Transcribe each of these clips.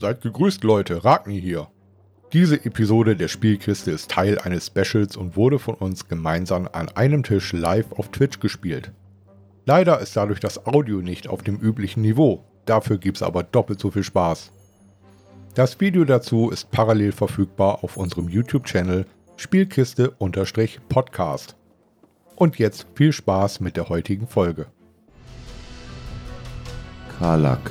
Seid gegrüßt, Leute, Ragni hier. Diese Episode der Spielkiste ist Teil eines Specials und wurde von uns gemeinsam an einem Tisch live auf Twitch gespielt. Leider ist dadurch das Audio nicht auf dem üblichen Niveau, dafür gibt es aber doppelt so viel Spaß. Das Video dazu ist parallel verfügbar auf unserem YouTube-Channel Spielkiste-Podcast. Und jetzt viel Spaß mit der heutigen Folge. Karlak,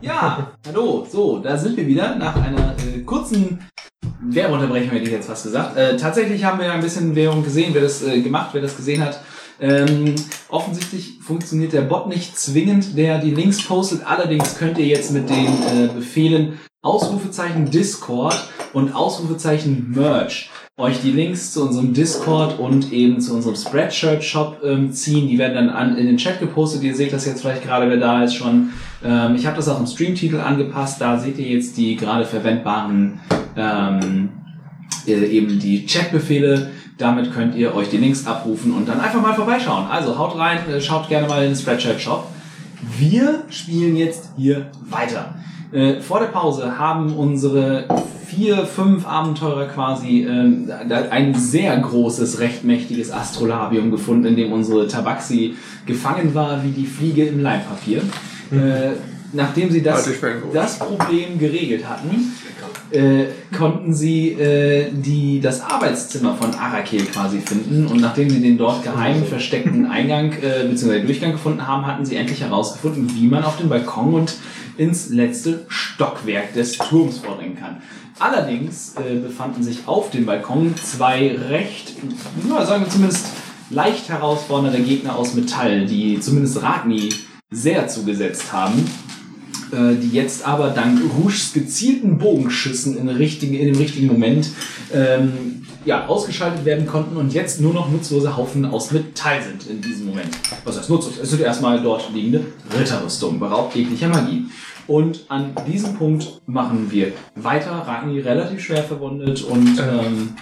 Ja, hallo, so, da sind wir wieder nach einer äh, kurzen Werbeunterbrechung, hätte ich jetzt fast gesagt. Äh, tatsächlich haben wir ein bisschen Werbung gesehen, wer das äh, gemacht, wer das gesehen hat. Ähm, offensichtlich funktioniert der Bot nicht zwingend, der die Links postet. Allerdings könnt ihr jetzt mit den äh, Befehlen Ausrufezeichen Discord und Ausrufezeichen Merch euch die Links zu unserem Discord und eben zu unserem Spreadshirt Shop ähm, ziehen. Die werden dann an, in den Chat gepostet. Ihr seht das jetzt vielleicht gerade, wer da ist schon. Ähm, ich habe das auch im Streamtitel angepasst. Da seht ihr jetzt die gerade verwendbaren ähm, äh, eben die Chatbefehle. Damit könnt ihr euch die Links abrufen und dann einfach mal vorbeischauen. Also haut rein, äh, schaut gerne mal in den Spreadshirt Shop. Wir spielen jetzt hier weiter. Äh, vor der Pause haben unsere vier, fünf Abenteurer quasi ähm, ein sehr großes, recht mächtiges Astrolabium gefunden, in dem unsere Tabaxi gefangen war wie die Fliege im Leimpapier. Mhm. Äh, nachdem sie das, das Problem geregelt hatten, äh, konnten sie äh, die, das Arbeitszimmer von Arakel quasi finden und nachdem sie den dort geheim versteckten Eingang äh, bzw. Durchgang gefunden haben, hatten sie endlich herausgefunden, wie man auf den Balkon und ins letzte Stockwerk des Turms vordringen kann. Allerdings äh, befanden sich auf dem Balkon zwei recht, na, sagen wir zumindest leicht herausfordernde Gegner aus Metall, die zumindest Ragni sehr zugesetzt haben äh, die jetzt aber dank Rouges gezielten Bogenschüssen in, richtigen, in dem richtigen Moment ähm, ja, ausgeschaltet werden konnten und jetzt nur noch nutzlose Haufen aus Metall sind in diesem Moment. Was heißt nutzlos? Es sind erstmal dort liegende Ritterrüstungen, beraubt jeglicher Magie. Und an diesem Punkt machen wir weiter. Ragni relativ schwer verwundet und ähm,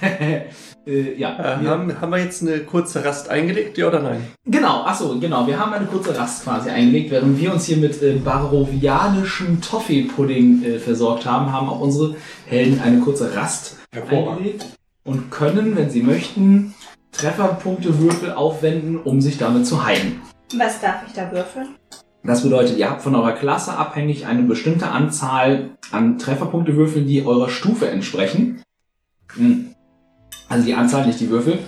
Äh, ja. Äh, haben, haben wir jetzt eine kurze Rast eingelegt, ja oder nein? Genau, achso, genau. Wir haben eine kurze Rast quasi eingelegt. Während wir uns hier mit äh, barovianischem Toffee-Pudding äh, versorgt haben, haben auch unsere Helden eine kurze Rast eingelegt und können, wenn sie möchten, Trefferpunktewürfel aufwenden, um sich damit zu heilen. Was darf ich da würfeln? Das bedeutet, ihr habt von eurer Klasse abhängig eine bestimmte Anzahl an Trefferpunktewürfeln, die eurer Stufe entsprechen. Hm. Also die Anzahl, nicht die Würfel.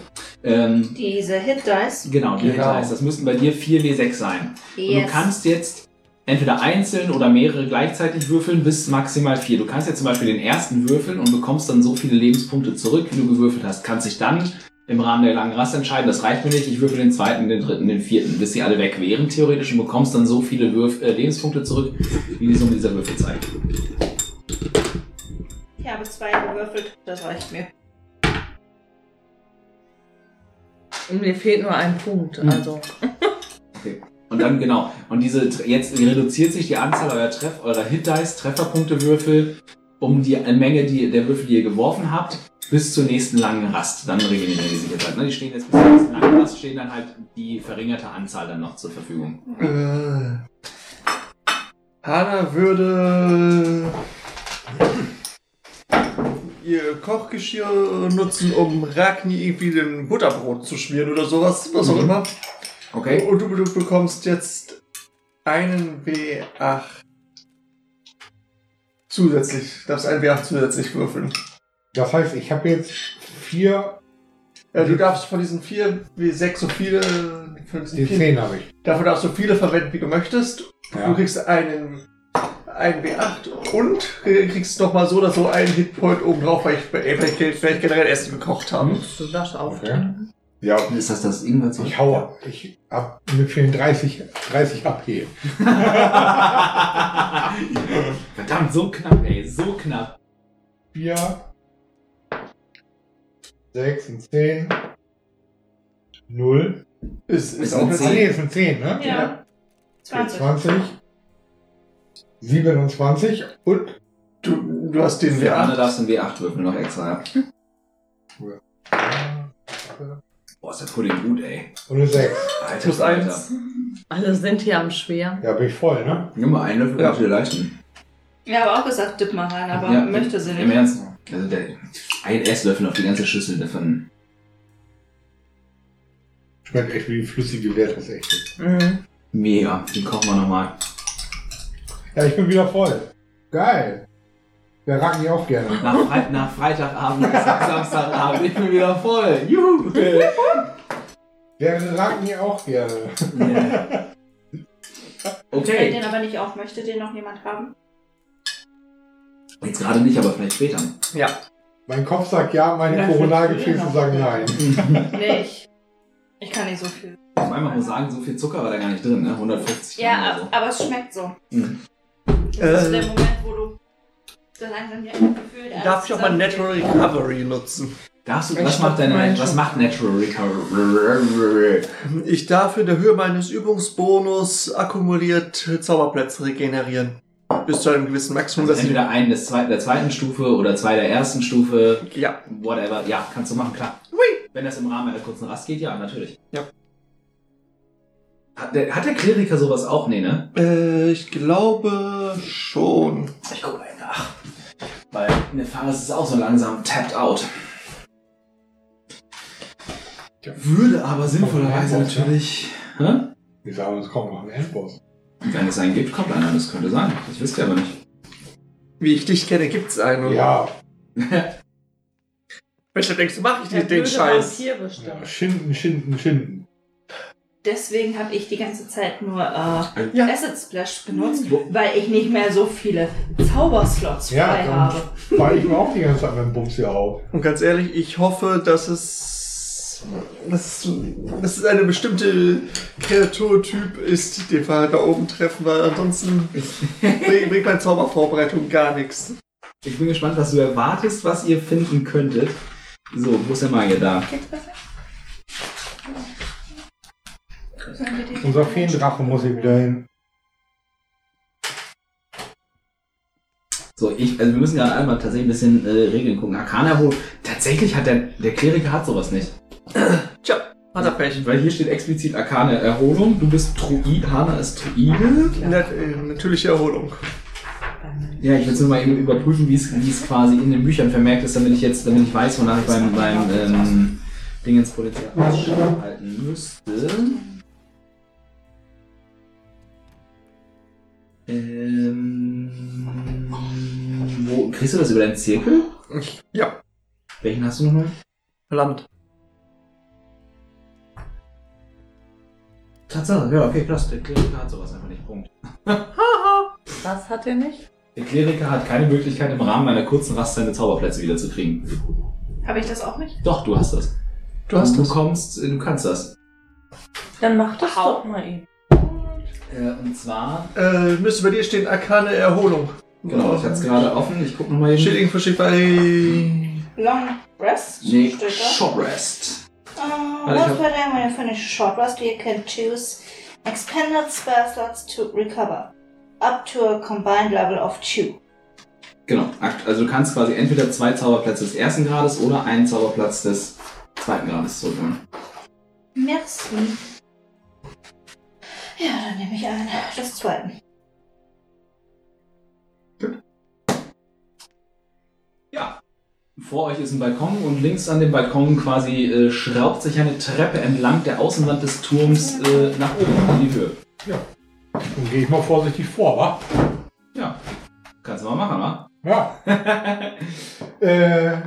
Ähm, Diese Hit Dice? Genau, die genau. Hit Dice. Das müssten bei dir 4W6 sein. Yes. Und du kannst jetzt entweder einzeln oder mehrere gleichzeitig würfeln bis maximal 4. Du kannst jetzt zum Beispiel den ersten würfeln und bekommst dann so viele Lebenspunkte zurück, wie du gewürfelt hast. Kannst dich dann im Rahmen der langen Rast entscheiden, das reicht mir nicht, ich würfel den zweiten, den dritten, den vierten, bis sie alle weg wären theoretisch und bekommst dann so viele Würf äh, Lebenspunkte zurück, wie die Summe dieser Würfel zeigt. Ich habe zwei gewürfelt, das reicht mir. Und mir fehlt nur ein Punkt, hm. also. Okay. Und dann genau. Und diese jetzt reduziert sich die Anzahl eurer Treff, eurer Hit Dice, Trefferpunktewürfel, um die Menge die, der Würfel, die ihr geworfen habt, bis zur nächsten langen Rast. Dann regenerieren die sich jetzt halt. Ne? Die stehen jetzt bis zur nächsten langen Rast, stehen dann halt die verringerte Anzahl dann noch zur Verfügung. Äh, Hanna würde ihr Kochgeschirr nutzen, um Ragni irgendwie ein Butterbrot zu schmieren oder sowas, was auch mhm. immer. Okay. Und du, du bekommst jetzt einen W8 zusätzlich. Du darfst einen W8 zusätzlich würfeln. Das heißt, ich habe jetzt vier. Ja, du darfst von diesen vier W6 so viele. Von die zehn habe ich. Davon darfst du viele verwenden, wie du möchtest. Ja. Du kriegst einen ein W8 und kriegst noch mal so oder so einen Hitpoint oben drauf, weil ich vielleicht, vielleicht generell Essen gekocht habe. Du darfst auch. Okay. Ja. Ist das das irgendwas? Ich haue. Ich hab mir fehlen 30, 30 HP. Verdammt, so knapp, ey, so knapp. 4, 6, ein 10, 0. Ist, ist Ist auch eine eine Ah, nee, 10. ist ein 10, ne? Ja. 20. 20, 27 und Du, du hast den Für Arne Wert. darfst du einen W8 würfeln noch extra. Ja. Boah, ist der Pudding gut, ey. und eine 6. Alter, Plus Alter. eins. Alle sind hier am Schwer. Ja, bin ich voll, ne? Nimm mal einen Löffel Ja. ja. dir leisten. Ich habe auch gesagt, dipp mal rein, aber Ja, möchte sie Im nicht. Ernst. Also der, ein Esslöffel auf die ganze Schüssel davon. Schmeckt echt wie flüssige Wert, das ist echt. gut. Mhm. Mega. Den kochen wir nochmal. Ja, ich bin wieder voll. Geil. Wir racken die auch gerne. Nach, Freit nach Freitagabend Samstagabend. Ich bin wieder voll. Juhu. Wir racken die auch gerne. Yeah. Wenn Okay. den aber nicht auch möchte, den noch jemand haben. Jetzt gerade nicht, aber vielleicht später. Ja. Mein Kopf sagt ja, meine Koronalgefäße sagen nein. Nee, ich, ich kann nicht so viel. Auf einmal muss sagen, so viel Zucker war da gar nicht drin, ne? 150 Ja, Gramm so. aber es schmeckt so. Mhm. Das ist der Äh, Moment, wo du so langsam gefühlt alles darf ich auch mal Natural Recovery nutzen? Darfst du, was macht deine, was macht Natural Recovery? Ich darf in der Höhe meines Übungsbonus akkumuliert Zauberplätze regenerieren. Bis zu einem gewissen Maximum. Also entweder einen des zweiten, der zweiten Stufe oder zwei der ersten Stufe, ja. whatever. Ja, kannst du machen, klar. Hui. Wenn das im Rahmen einer kurzen Rast geht, ja, natürlich. Ja. Hat der, hat der Kleriker sowas auch? Nee, ne? Äh, ich glaube schon. Ich gucke mal nach. Weil Nefaris ist auch so langsam tapped out. Würde aber sinnvollerweise Endboss, ja? natürlich. Hä? Die sagen, es kommt noch ein Endboss. Wenn es einen gibt, kommt einer. Das könnte sein. Das wisst ihr aber nicht. Wie ich dich kenne, gibt's einen. Ja, Weshalb denkst du, mach ich Der den, Scheiß? Bestimmt. ja, schinden, schinden, schinden. Deswegen habe ich die ganze Zeit nur äh, Ja. Acid Splash benutzt, weil ich nicht mehr so viele Zauberslots Ja, frei habe. Weil ich mir auch die ganze Zeit mit dem Bums hier auf. Und ganz ehrlich, ich hoffe, dass es. Dass, dass es eine bestimmte Kreaturtyp ist, den wir da oben treffen, weil ansonsten bringt bringt meine Zaubervorbereitung gar nichts. Ich bin gespannt, was du erwartest, was ihr finden könntet. So, wo ist der Magier da? Geht's besser? Unser Feendrache muss hier wieder hin. So, ich, also wir müssen gerade einmal tatsächlich ein bisschen äh, Regeln gucken. Arcana wo tatsächlich hat der, der Kleriker hat sowas nicht. Tja, hat er Pech. Weil hier steht explizit Arcane Erholung. Du bist Druid, Hana ist Druide. Nat äh, natürliche Erholung. Ja, ich will es nur mal eben überprüfen, wie es wie es quasi in den Büchern vermerkt ist, damit ich jetzt, damit ich weiß, wonach ich beim, beim ähm, Dingens Polizei halten müsste. Ähm, wo, kriegst du das über deinen Zirkel? Ja, Welchen hast du nochmal? Land. Tatsache, ja, okay, krass. Der Kleriker hat sowas einfach nicht. Punkt. Was hat er nicht? Der Kleriker hat keine Möglichkeit, im Rahmen einer kurzen Rast seine Zauberplätze wiederzukriegen. Habe ich das auch nicht? Doch, du hast das. Du hast du das. kommst, du kannst das. Dann mach das Hau. doch mal eben. Äh, und zwar, Äh, müsste bei dir stehen Arkane Erholung. genau, ich hatte es gerade offen. Ich guck nochmal eben. irgendwo steht bei. Long Rest Nee, steht da. Short Rest. Uh, Warte, hab- per day when you finish a short rest, you can choose expanded spell slots to recover. Up to a combined level of two. Genau, also du kannst quasi entweder zwei Zauberplätze des ersten Grades oder einen Zauberplatz des zweiten Grades zurückholen. Merci. Ja, dann nehme ich einen des zweiten. Ja. Vor euch ist ein Balkon und links an dem Balkon quasi äh, schraubt sich eine Treppe entlang der Außenwand des Turms äh, nach oben in die Höhe. Dann gehe ich mal vorsichtig vor, wa? Ja, kannst du mal machen, wa? Ja. äh.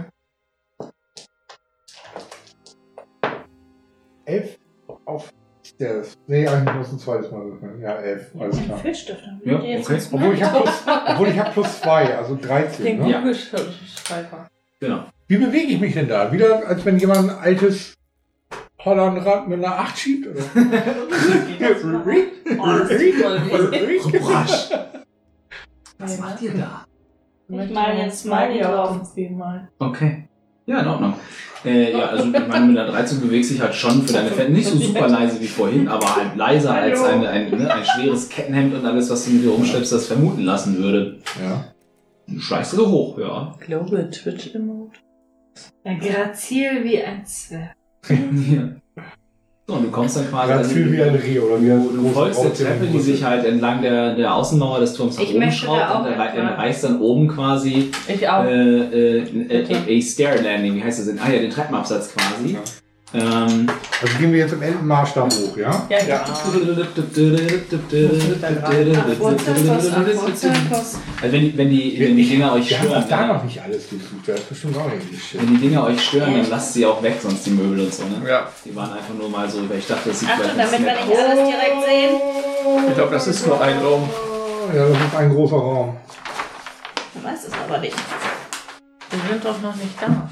Elf auf Stairs. Nee, eigentlich muss ein zweites Mal würfeln. Ja, elf. Alles Ein klar. Dann Ja, ich jetzt okay. Obwohl ich habe plus, obwohl ich hab plus zwei, also 13. Den Ne? Ja. Kugelschreiber. Genau. Wie bewege ich mich denn da? Wieder, als wenn jemand ein altes Hollandrad mit einer 8 schiebt? Oder? Ist. Was macht ihr da? möchte mal mir den Smiley auf drauf. den Zehen malen. Okay. Ja, in Ordnung. Äh, ja, also ich meine, mit der 13 bewegst dich halt schon für deine Fans nicht so super leise wie vorhin, aber halt leiser als ein, ein, ne, ein schweres Kettenhemd und alles, was du mit dir rumschleppst, das vermuten lassen würde. Ja. Du so hoch, ja. Global Twitch Emote. Grazil wie ein Zwerg. Ja. So, und du kommst dann quasi. Ganz viel wie ein Reh oder wie ein Du, du folgst der Treppe, die sich halt entlang der, der Außenmauer des Turms nach Ich oben da schraubt auch und reißt dann oben quasi Ich auch. äh, äh, a, a Stair Landing, wie heißt das denn? Ah ja, den Treppenabsatz quasi. Ja. Ähm, Also gehen wir jetzt im Entenmaßstab hoch, ja? ja, ja. Also wenn die, wenn die, wenn die Dinger euch Wir haben stören, auch da ja, noch nicht alles durchsucht. Da ist bestimmt auch irgendwie Shit. wenn die Dinger euch stören, dann lasst sie auch weg, sonst die Möbel und so, ne? Ja, Die waren einfach nur mal so, weil ich dachte, das sieht Achtung, vielleicht damit wir nicht aus. alles direkt sehen. ich glaube, das ist nur ein Raum. Ja, das ist ein großer Raum. Du weißt es aber nicht. Wir sind doch noch nicht da.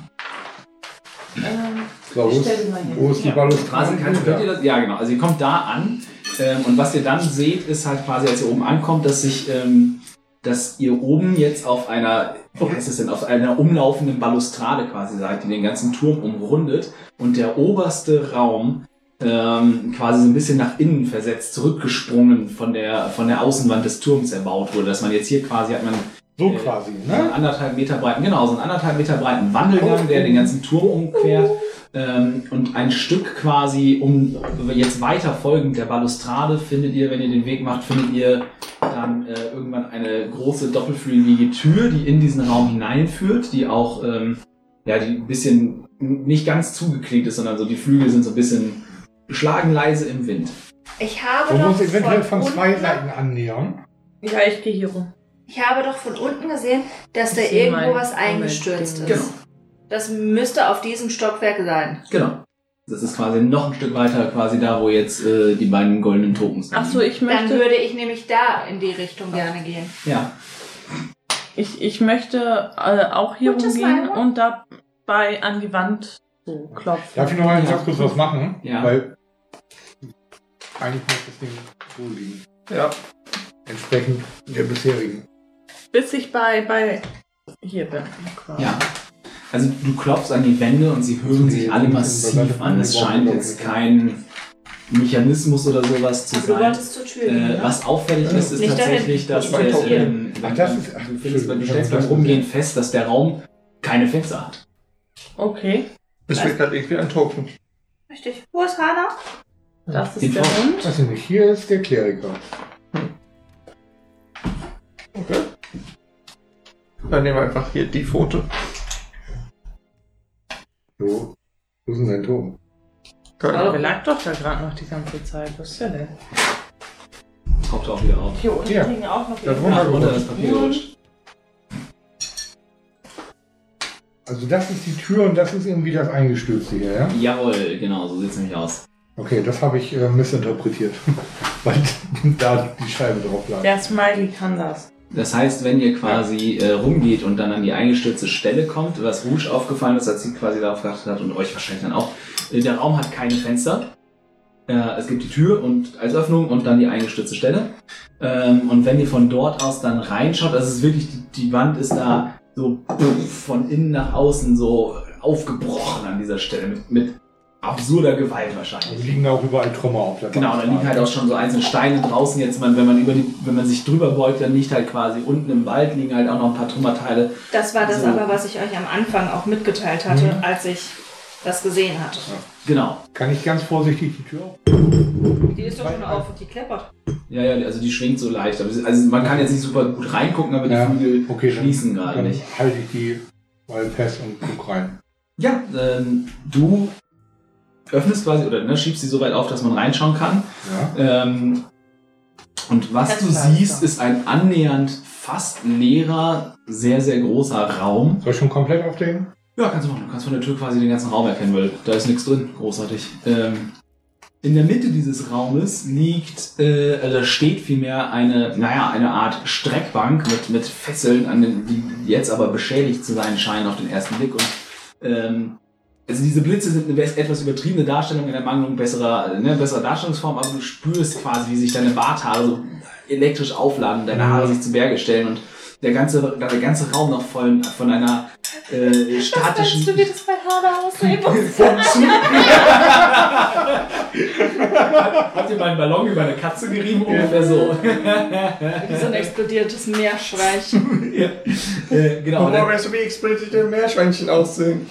Ähm, So, wo ist, die mal hier. wo ist die Ja, Balustrade? das, ja genau, also ihr kommt da an ähm, und was ihr dann seht, ist halt quasi, als ihr oben ankommt, dass sich, ähm, dass ihr oben jetzt auf einer, wie heißt es denn, auf einer umlaufenden Balustrade quasi seid, die den ganzen Turm umrundet und der oberste Raum ähm, quasi so ein bisschen nach innen versetzt, zurückgesprungen von der, von der Außenwand des Turms erbaut wurde, dass man jetzt hier quasi hat man So Äh, quasi, so einen ne? anderthalb Meter breiten, genau, so einen anderthalb Meter breiten Wandelgang, der den ganzen Turm umquert. Ähm, und ein Stück quasi, um jetzt weiter folgend der Balustrade, findet ihr, wenn ihr den Weg macht, findet ihr dann äh, irgendwann eine große doppelflügelige Tür, die in diesen Raum hineinführt, die auch, ähm, ja, die ein bisschen nicht ganz zugeklebt ist, sondern so die Flügel sind so ein bisschen schlagen leise im Wind. Ich habe doch uns eventuell von unten, zwei Seiten annähern. ja, ich gehe hier rum. Ich habe doch von unten gesehen, dass da Ich sehe irgendwo mein- was eingestürzt ist. Genau. Das müsste auf diesem Stockwerk sein. Genau. Das ist quasi noch ein Stück weiter, quasi da, wo jetzt äh, die beiden goldenen Tokens Ach so, ich Dann möchte, würde ich nämlich da in die Richtung gerne gehen. Ja. ich, ich möchte äh, auch hier Gutes rumgehen Mal. und dabei an die Wand so klopfen. Darf ich noch mal ganz kurz was machen? Ja. Weil eigentlich muss das Ding so liegen. Ja, Entsprechend der bisherigen. Bis ich bei, bei hier bin. quasi. Ja. Also du klopfst an die Wände und sie hören sich alle massiv an. Es scheint jetzt kein Mechanismus oder sowas zu sein. Äh, ne? was auffällig ist, ist tatsächlich, dass Das der, ähm, das du- findest, stellst das beim Rumgehen fest, dass der Raum keine Fenster hat. Okay, es wird gerade irgendwie ein Token. Richtig. Wo ist Hana? das ist der Hund. Ich nicht, hier ist der Kleriker. Okay. Dann nehmen wir einfach hier die Foto. So, wo ist denn sein Token? Geil. Der lag doch da gerade noch die ganze Zeit. Was ist der denn? Taucht auch wieder auf. Hier unten Ja. liegen auch noch Da irgendwo- drunter Ach, unter das Papier gerutscht. Also das ist die Tür und das ist irgendwie das Eingestürzte hier, ja? Jawohl, genau, so sieht es nämlich aus. Okay, das habe ich äh, missinterpretiert. Weil da die Scheibe drauf lag. Der Smiley kann das. Das heißt, wenn ihr quasi äh, rumgeht und dann an die eingestürzte Stelle kommt, was Rouge aufgefallen ist, als sie quasi darauf geachtet hat und euch wahrscheinlich dann auch, äh, der Raum hat keine Fenster. Äh, es gibt die Tür und als Öffnung und dann die eingestürzte Stelle. Ähm, und wenn ihr von dort aus dann reinschaut, also es ist wirklich, die, die Wand ist da so von innen nach außen so aufgebrochen an dieser Stelle mit, mit absurder Gewalt wahrscheinlich. Also liegen da auch überall Trümmer auf der Genau, da liegen halt auch schon so einzelne Steine draußen. Jetzt, man, wenn man über die, wenn man sich drüber beugt, dann liegt halt quasi unten im Wald liegen halt auch noch ein paar Trümmerteile. Das war das So. aber, was ich euch am Anfang auch mitgeteilt hatte, Mhm. als ich das gesehen hatte. Genau. Kann ich ganz vorsichtig die Tür auf? Die ist doch schon auf und die kleppert. Ja, ja, also die schwingt so leicht. Also man kann jetzt nicht super gut reingucken, aber die Ja, Flügel okay, dann- schließen gerade Dann nicht. halte ich die mal fest und guck rein. Ja, ähm, du öffnest quasi oder ne, schiebst sie so weit auf, dass man reinschauen kann. Ja. Ähm, und was du siehst, ist ein annähernd fast leerer, sehr, sehr großer Raum. Soll ich schon komplett aufdecken? Ja, kannst du machen. Du kannst von der Tür quasi den ganzen Raum erkennen, weil da ist nichts drin. Großartig. Ähm, in der Mitte dieses Raumes liegt, äh, also steht vielmehr eine, naja, eine Art Streckbank mit, mit Fesseln, an den, die jetzt aber beschädigt zu sein scheinen auf den ersten Blick. Und ähm, also diese Blitze sind eine etwas übertriebene Darstellung in der Mangelung besserer, ne, besserer Darstellungsform, aber du spürst quasi, wie sich deine Barthaare so elektrisch aufladen, deine Haare sich zu Berge stellen und der ganze, der ganze Raum noch voll von einer äh, statischen. Weißt du, wie das bei Hada aussehen. Habt ihr meinen Ballon über eine Katze gerieben? Ungefähr so. Wie so ein explodiertes Meerschweinchen. ja. äh, genau. Warum Und dann, weißt du, wie explodierte Meerschweinchen aussehen?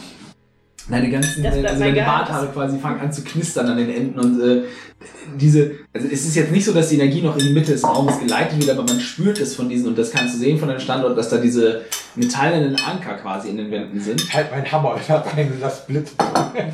Deine ganzen Das bleibt also deine. Barthaare quasi fangen an zu knistern an den Enden und äh, diese, also es ist jetzt nicht so, dass die Energie noch in die Mitte des Raumes geleitet wird, aber man spürt es von diesen und das kannst du sehen von dem Standort, dass da diese metallenen Anker quasi in den Wänden sind. Halt mein Hammer, ich hab rein, lass Blitz.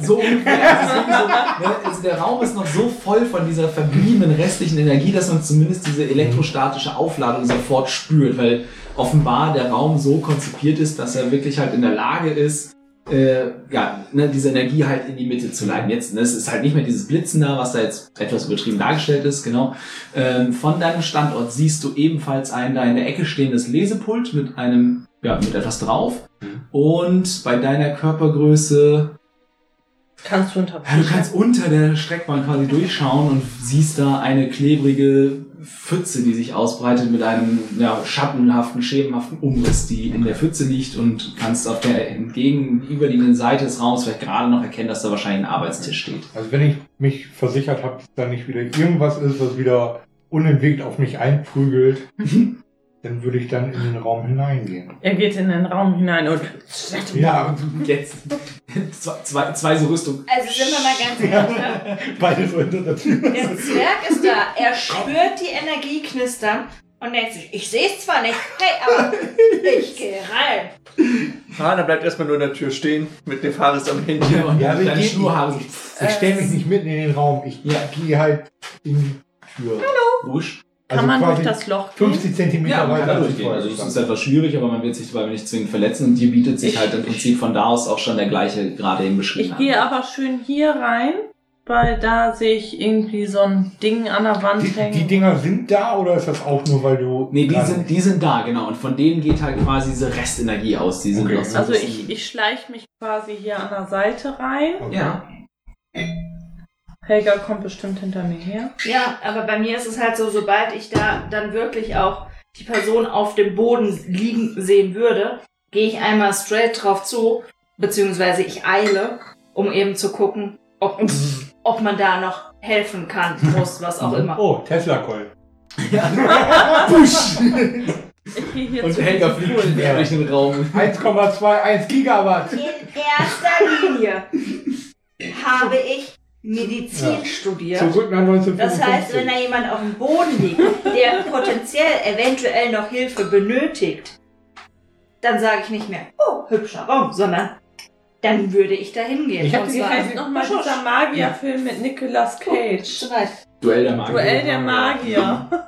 So ungefähr. So, ne, also der Raum ist noch so voll von dieser verbliebenen restlichen Energie, dass man zumindest diese elektrostatische Aufladung sofort spürt, weil offenbar der Raum so konzipiert ist, dass er wirklich halt in der Lage ist, äh, ja, ne, diese Energie halt in die Mitte zu leiten. Jetzt, ne, es ist halt nicht mehr dieses Blitzen da, was da jetzt etwas übertrieben dargestellt ist, genau. Ähm, von deinem Standort siehst du ebenfalls ein da in der Ecke stehendes Lesepult mit einem, ja, mit etwas drauf. Und bei deiner Körpergröße Kannst du unter ja, du kannst unter der Streckbahn quasi durchschauen und siehst da eine klebrige Pfütze, die sich ausbreitet mit einem ja, schattenhaften, schemenhaften Umriss, die in der Pfütze liegt und kannst auf der entgegenüberliegenden Seite des Raums vielleicht gerade noch erkennen, dass da wahrscheinlich ein Arbeitstisch steht. Also wenn ich mich versichert habe, dass da nicht wieder irgendwas ist, was wieder unentwegt auf mich einprügelt, dann würde ich dann in den Raum hineingehen. Er geht in den Raum hinein und. Ja, Jetzt zwei, zwei, zwei so Rüstung. Also sind wir mal ganz ehrlich, ne? beide so hinter der Tür. Der Zwerg ist da, er spürt die Energie knistern und denkt sich, ich sehe es zwar nicht, hey, aber ich gehe rein. Dann bleibt erstmal nur in der Tür stehen mit dem Fahrrad am Handy. und Ja, aber ich deine geh- Schnurhaare so Ich stelle mich nicht mitten in den Raum. Ich Ja. gehe halt in die Tür. wusch. Kann man quasi durch das Loch gehen? 50 Zentimeter Ja, man kann weiter durchgehen. Also es ist etwas schwierig, aber man wird sich dabei nicht zwingend verletzen und hier bietet sich Ich- halt im Prinzip von da aus auch schon der gleiche gerade eben beschrieben. Ich gehe aber schön hier rein, weil da sehe ich irgendwie so ein Ding an der Wand Die, hängen. die Dinger sind da oder ist das auch nur, weil du. Nee, die sind, die sind da, genau. Und von denen geht halt quasi diese Restenergie aus. Die sind Okay. so also ich, ich schleiche mich quasi hier an der Seite rein. Okay. Ja. Helga kommt bestimmt hinter mir her. Ja, aber bei mir ist es halt so, sobald ich da dann wirklich auch die Person auf dem Boden liegen sehen würde, gehe ich einmal straight drauf zu, beziehungsweise ich eile, um eben zu gucken, ob, ob man da noch helfen kann, muss, was auch immer. Oh, Tesla-Coil. Ich gehe hier Und zu Helga fliegt Pool. quer durch den Raum. 1,21 Gigawatt. In erster Linie habe ich Medizin Ja. studiert. Zurück nach 1955. Das heißt, wenn da jemand auf dem Boden liegt, der potenziell eventuell noch Hilfe benötigt, dann sage ich nicht mehr, oh, hübscher Raum, sondern dann würde ich da hingehen. Ich zwar- heißt nochmal dieser Magierfilm mit Nicolas Cage? Weit. Duell der Magier. Duell der Magier.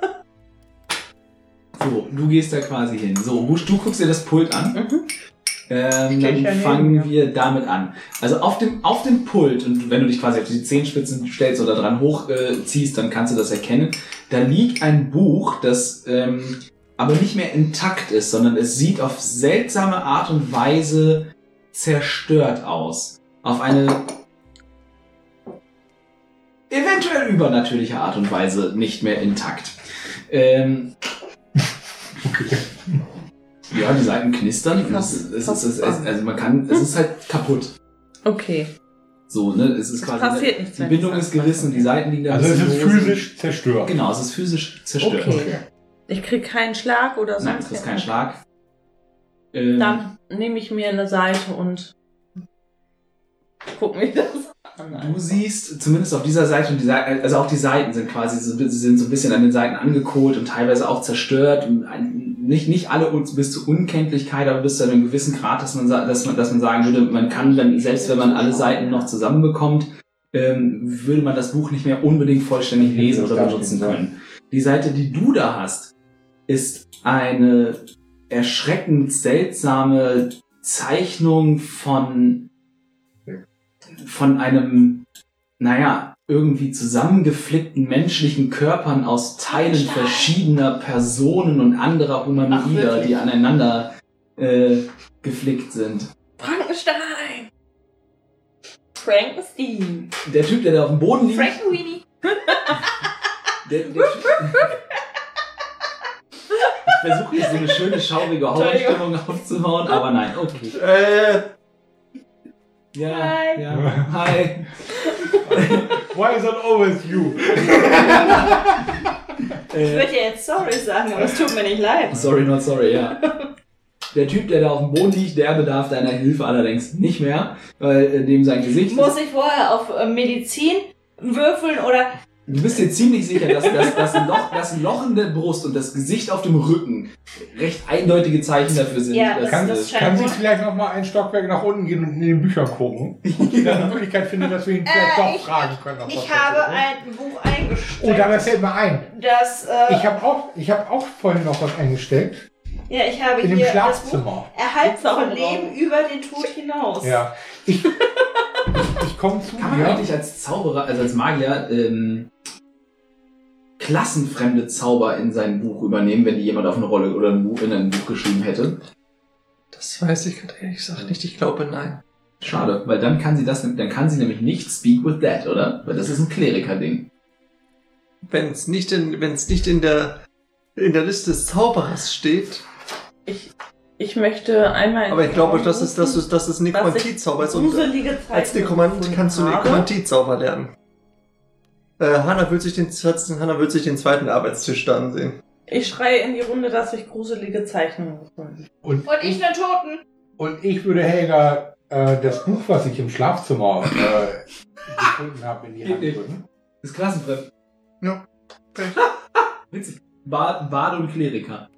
So, du gehst da quasi hin. So, du guckst dir das Pult an. Mhm. Ähm, ja dann fangen mir. wir damit an. Also auf dem, auf dem Pult, und wenn du dich quasi auf die Zehenspitzen stellst oder dran hochziehst, äh, ziehst, dann kannst du das erkennen. Da liegt ein Buch, das ähm, aber nicht mehr intakt ist, sondern es sieht auf seltsame Art und Weise zerstört aus. Auf eine eventuell übernatürliche Art und Weise nicht mehr intakt. Ähm, ja, die Seiten knistern. und Es, ist- es, ist- es, also man kann, es ist halt kaputt. Okay. So, ne? Es ist Es quasi. passiert nichts. die Bindung ist gerissen, die Seiten liegen da. Also es ist physisch zerstört. Genau, es ist physisch zerstört. Okay. Ich krieg keinen Schlag oder Nein, sonst das ist kein. Schlag. Ähm, Dann nehme ich mir eine Seite und guck mir das an. Du siehst, zumindest auf dieser Seite, und die Seite, also auch die Seiten sind quasi so, sie sind so ein bisschen an den Seiten angekohlt und teilweise auch zerstört. Und ein- Nicht, nicht alle uns bis zur Unkenntlichkeit, aber bis zu einem gewissen Grad, dass man, dass man, dass man sagen würde, man kann dann, selbst wenn man alle Seiten noch zusammenbekommt, ähm, würde man das Buch nicht mehr unbedingt vollständig lesen oder benutzen können. Die Seite, die du da hast, ist eine erschreckend seltsame Zeichnung von, von einem, naja, irgendwie zusammengeflickten menschlichen Körpern aus Teilen verschiedener Personen und anderer Humanoider, die aneinander äh, geflickt sind. Frankenstein! Frankenstein! Der Typ, der da auf dem Boden liegt, Frankenweenie. der, der, versuche jetzt so eine schöne, schaurige Horrorstimmung aufzubauen, aber nein, okay. Äh, Ja, Hi. ja. Hi. Why is it always you? Ich Äh, würde ja jetzt sorry sagen, aber es tut mir nicht leid. sorry, not sorry, ja. Der Typ, der da auf dem Boden liegt, der bedarf deiner Hilfe allerdings nicht mehr, weil äh, dem sein Gesicht Muss ich vorher auf äh, Medizin würfeln oder Du bist dir ziemlich sicher, dass, dass ein, Loch, ein Loch in der Brust und das Gesicht auf dem Rücken recht eindeutige Zeichen dafür sind. Ja, dass, Kann, das kann sie vielleicht noch mal ein Stockwerk nach unten gehen und in den Büchern gucken? Und dann eine Möglichkeit finden, dass wir ihn vielleicht Äh, doch ich- fragen können. was ich habe ist. ein Buch eingesteckt. Oh, da fällt mir ein. das, äh, Ich habe auch, ich hab auch vorhin noch was eingesteckt. ja, ich habe In dem hier das Buch Schlafzimmer. Auch von Leben über den Tod hinaus. Ja. Ich, ich, ich komme zu Kann man dir. eigentlich als Zauberer, also als Magier, ähm, klassenfremde Zauber in sein Buch übernehmen, wenn die jemand auf eine Rolle oder ein Buch, in ein Buch geschrieben hätte? das weiß ich gerade ehrlich gesagt nicht. Ich glaube, nein. Schade, weil dann kann sie das, dann kann sie nämlich nicht speak with that, oder? Weil das ist ein Kleriker-Ding. Wenn es nicht in, wenn es nicht in der, in der Liste des Zauberers steht. Ich, ich möchte einmal. Aber ich glaube, das ist, das ist, das ist Nekromantizauber. ist. Und gruselige Zeichen als Nekromant kannst du habe. Nekromantizauber lernen. Äh, Hanna wird sich den, Hanna wird sich den zweiten Arbeitstisch da ansehen. Ich schreie in die Runde, dass ich gruselige Zeichnungen gefunden Und, Und ich einen Toten. und ich würde Helga äh, das Buch, was ich im Schlafzimmer äh, gefunden habe, in die Hand drücken. Ist klassenfremd. Ja. Witzig. Bad, Bade und Kleriker.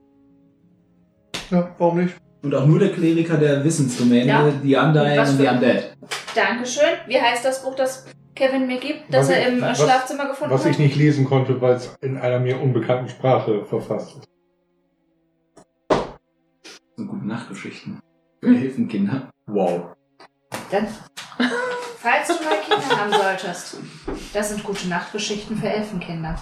Ja, warum nicht? Und auch nur der Kleriker der Wissensdomäne, Ja. die Undying Was und die Undead. Dankeschön. Wie heißt das Buch, das Kevin mir gibt, das Was er ich- im äh, was- Schlafzimmer gefunden Was ich hat? nicht lesen konnte, weil es in einer mir unbekannten Sprache verfasst ist. So gute Nachtgeschichten. Für Hilfenkinder. Wow. Dann, falls du mal Kinder haben solltest, das sind gute Nachtgeschichten für Elfenkinder.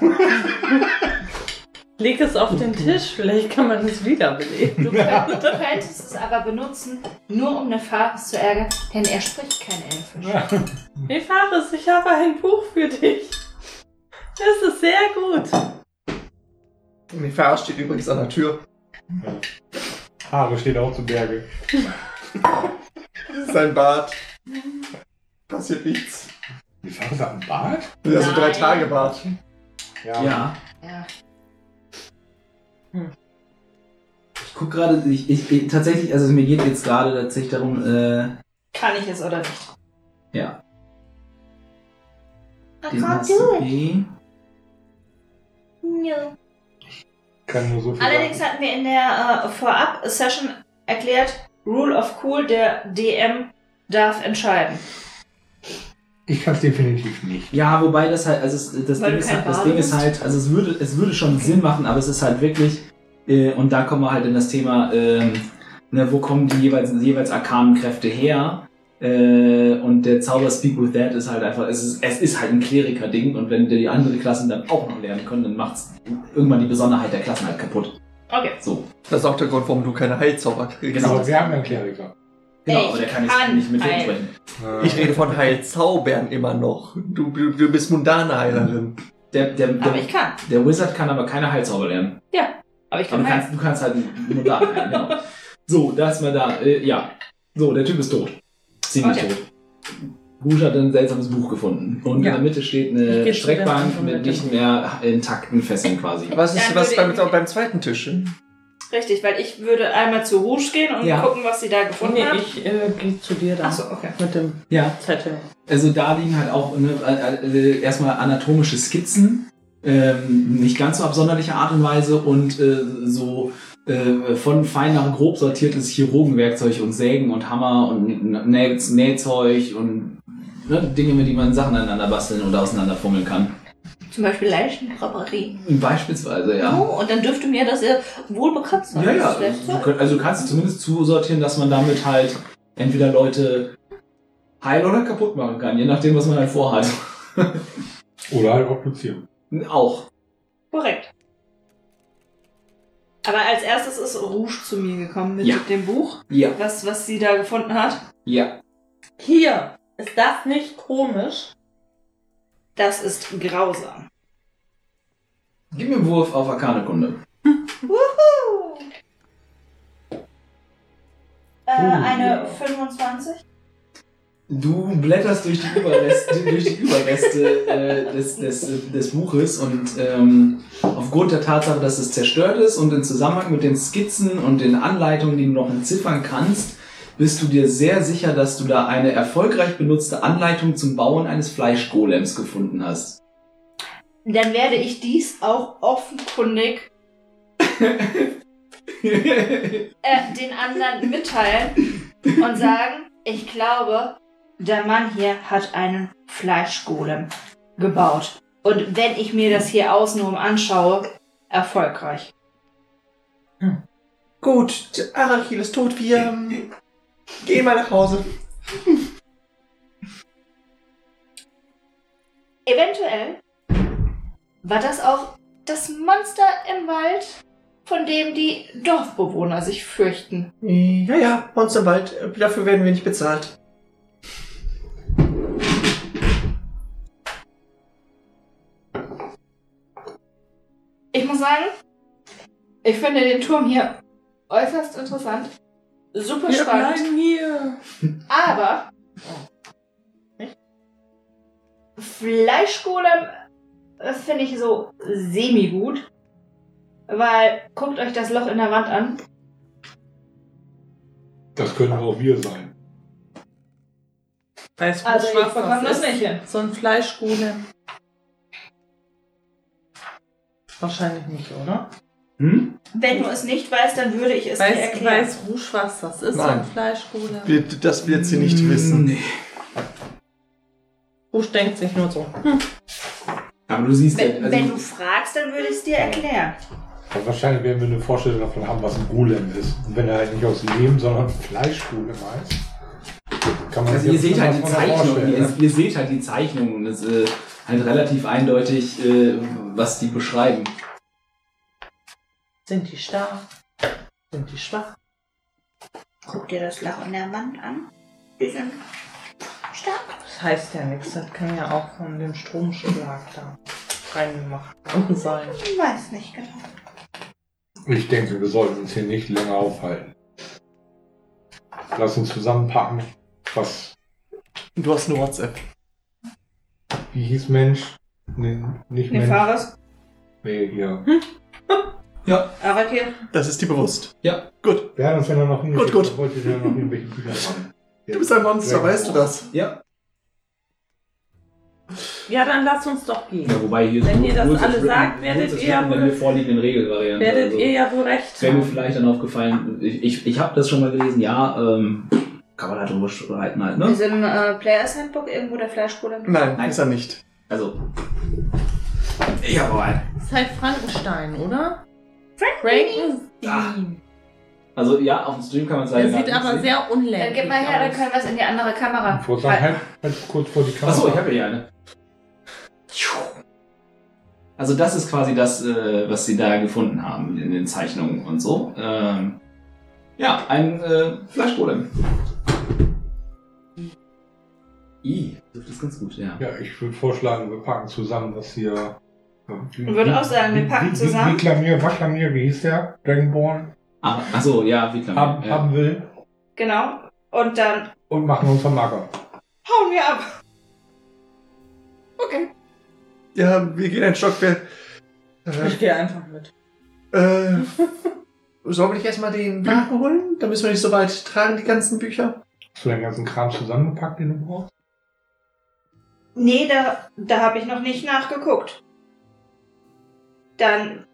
Leg es auf den Tisch, vielleicht kann man es wiederbeleben. Du, könnt, du könntest es aber benutzen, nur um Nefaris zu ärgern, denn er spricht kein Elfisch. Nefaris, ich habe ein Buch für dich. Das ist sehr gut. Nefar steht übrigens an der Tür. Haare stehen auch zu Berge. Sein Bart. Passiert nichts. Wie war das am Bad? Also drei Nein. Bart. Ja. Ja. Ich guck gerade, ich, ich, ich, tatsächlich, also mir geht jetzt gerade tatsächlich darum, äh, Kann ich es oder nicht? ja. I Den can't hast do du it. eh. No. Kann nur so viel Allerdings sagen. hatten wir in der äh, Vorab-Session erklärt, Rule of Cool, der DM darf entscheiden. Ich kann es definitiv nicht. Ja, wobei das halt, also es, das, Weil Ding ist, halt, das Ding ist halt, also es würde, es würde schon Sinn machen, aber es ist halt wirklich, äh, und da kommen wir halt in das Thema, ähm, ne, wo kommen die jeweils, jeweils arkanen Kräfte her? Äh, und der Zauber Speak with That ist halt einfach, es ist, es ist halt ein Kleriker-Ding und wenn die andere Klassen dann auch noch lernen können, dann macht's irgendwann die Besonderheit der Klassen halt kaputt. Okay. So. Das ist auch der Grund, warum du keine Heilzauber kriegst. Genau. Aber wir haben ja einen Kleriker. Genau, Ich aber der kann jetzt kann nicht mit ein- sprechen. Ich rede von Heilzaubern immer noch. Du, du, du bist mundane Heilerin. Der, der, der, Aber ich kann. der Wizard kann aber keine Heilzauber lernen. Aber ich Aber kann du halt. kannst, du kannst halt nur da. ja, genau. So, da ist mal da. Äh, ja. So, der Typ ist tot. Ziemlich Okay. tot. Rouge hat ein seltsames Buch gefunden. Und Ja. in der Mitte steht eine Streckbank mit nicht mehr intakten Fesseln quasi. Was ist was beim, beim zweiten Tisch? Richtig, weil ich würde einmal zu Rouge gehen und Ja. gucken, was sie da gefunden Nee, hat. ich äh, gehe zu dir da. Achso, okay. Mit dem Ja. Zettel. Also da liegen halt auch ne, äh, äh, erstmal anatomische Skizzen. Ähm, nicht ganz so absonderliche Art und Weise und äh, so äh, von fein nach grob sortiertes Chirurgenwerkzeug und Sägen und Hammer und Näh Nähzeug und ne, Dinge, mit denen man Sachen aneinander basteln oder auseinanderfummeln kann. Zum Beispiel Leichenrabberie. Beispielsweise, ja. Oh, und dann dürfte mir das ja wohl bekannt sein. Ja, ja. Du könnt- Also du kannst zumindest zusortieren, dass man damit halt entweder Leute heil oder kaputt machen kann, je nachdem, was man halt vorhat. Oder halt obduzieren. Auch. Korrekt. Aber als erstes ist Rouge zu mir gekommen mit Ja. dem Buch, Ja. was, was sie da gefunden hat. Ja. Hier, ist das nicht komisch? Das ist grausam. Gib mir einen Wurf auf Arkanekunde. Wuhu! Äh, eine ja. 25. Du blätterst durch die Überreste, durch die Überreste äh, des, des, des Buches und ähm, aufgrund der Tatsache, dass es zerstört ist und im Zusammenhang mit den Skizzen und den Anleitungen, die du noch entziffern kannst, bist du dir sehr sicher, dass du da eine erfolgreich benutzte Anleitung zum Bauen eines Fleischgolems gefunden hast. Dann werde ich dies auch offenkundig äh, den anderen mitteilen und sagen, ich glaube, der Mann hier hat einen Fleischgolem gebaut. Und wenn ich mir das hier außenrum anschaue, erfolgreich. Gut, Arachil ist tot. Wir ähm, gehen mal nach Hause. Eventuell war das auch das Monster im Wald, von dem die Dorfbewohner sich fürchten. Ja, ja, Monster im Wald. Dafür werden wir nicht bezahlt. Ich muss sagen, ich finde den Turm hier äußerst interessant. Super Wir spannend. bleiben hier. Aber Fleischgolem äh, finde ich so semi-gut. Weil, guckt euch das Loch in der Wand an. Das können auch wir sein. Weißt du, Also ich was bekomme das ist? nicht hin. So ein Fleischgolem. Wahrscheinlich nicht, oder? Hm? Wenn du es nicht weißt, dann würde ich es dir Weiß, erklären. weiß Rouge, was das ist, so Nein. ein Fleischgolem? Wir, das wird sie nicht wissen. Nee. Rouge denkt sich nur so. Hm, Aber du siehst Wenn, ja, also, wenn du fragst, dann würde ich es dir erklären. Aber wahrscheinlich werden wir eine Vorstellung davon haben, was ein Golem ist. Und wenn er halt nicht aus Lehm, sondern Fleischgolem heißt, kann man Also sich ihr seht halt die Zeichnung, vorstellen, ihr, ne? ihr seht halt die Zeichnung und es ist äh, halt relativ eindeutig, äh, was die beschreiben. Sind die stark? Sind die schwach? Guck dir das Loch in der Wand an. Die sind stark. Das heißt ja nichts. Das kann ja auch von dem Stromschlag da reingemacht sein. Ich weiß nicht genau. Ich denke, wir sollten uns hier nicht länger aufhalten. Lass uns zusammenpacken. Was, Du hast eine WhatsApp. wie hieß Mensch? Nee, nicht Mensch. Nefaris, Nee, hier. Arakir. Das ist dir bewusst. Ja. Gut. Wir haben uns ja noch hingeschickt. Gut, gut. Wollte ja noch irgendwelche Bücher haben. Du bist ein Monster, weißt du das? Ja. Ja, dann lass uns doch gehen. ja wobei hier Wenn ihr das alle sagt, werdet ihr ja wohl- vorliegenden Regelvariante. Werdet also, ihr ja wohl recht wäre mir vielleicht dann aufgefallen, ich, ich, ich habe das schon mal gelesen, ja, ähm, kann man halt drüber streiten halt, ne? Ist im äh, Players Handbook irgendwo der Fleischgolem? Nein, Nein. ist er nicht. Also, ich habe einen. Das ist halt Frankenstein, oder? Frankenstein. Frankenstein. Also ja, auf dem Stream kann man es leider Der gar sieht aber sehen. sehr unlänglich Dann gib mal her, dann können wir es in die andere Kamera. Wollte sagen, halt, halt kurz vor die Kamera. Achso, ich habe hier eine. Also das ist quasi das, äh, was sie da gefunden haben in den Zeichnungen und so. Ähm, ja, ein äh, Fleischgolem. I, das ist ganz gut, ja. Ja, ich würde vorschlagen, wir packen zusammen, was hier. Ich würde auch sagen, wir packen zusammen. Wie Klamier, wie hieß der? Dragonborn Ah, achso, ja, wie klar. haben, ja. haben will Genau. Und dann und machen uns vom Acker. hauen wir ab. Okay. Ja, wir gehen ein Stockwerk. Äh, Ich gehe einfach mit. äh, sollen wir nicht erstmal den Wagen holen? Dann müssen wir nicht so weit tragen, die ganzen Bücher. Hast du den ganzen Kram zusammengepackt, den du brauchst? Nee, da, da habe ich noch nicht nachgeguckt. Dann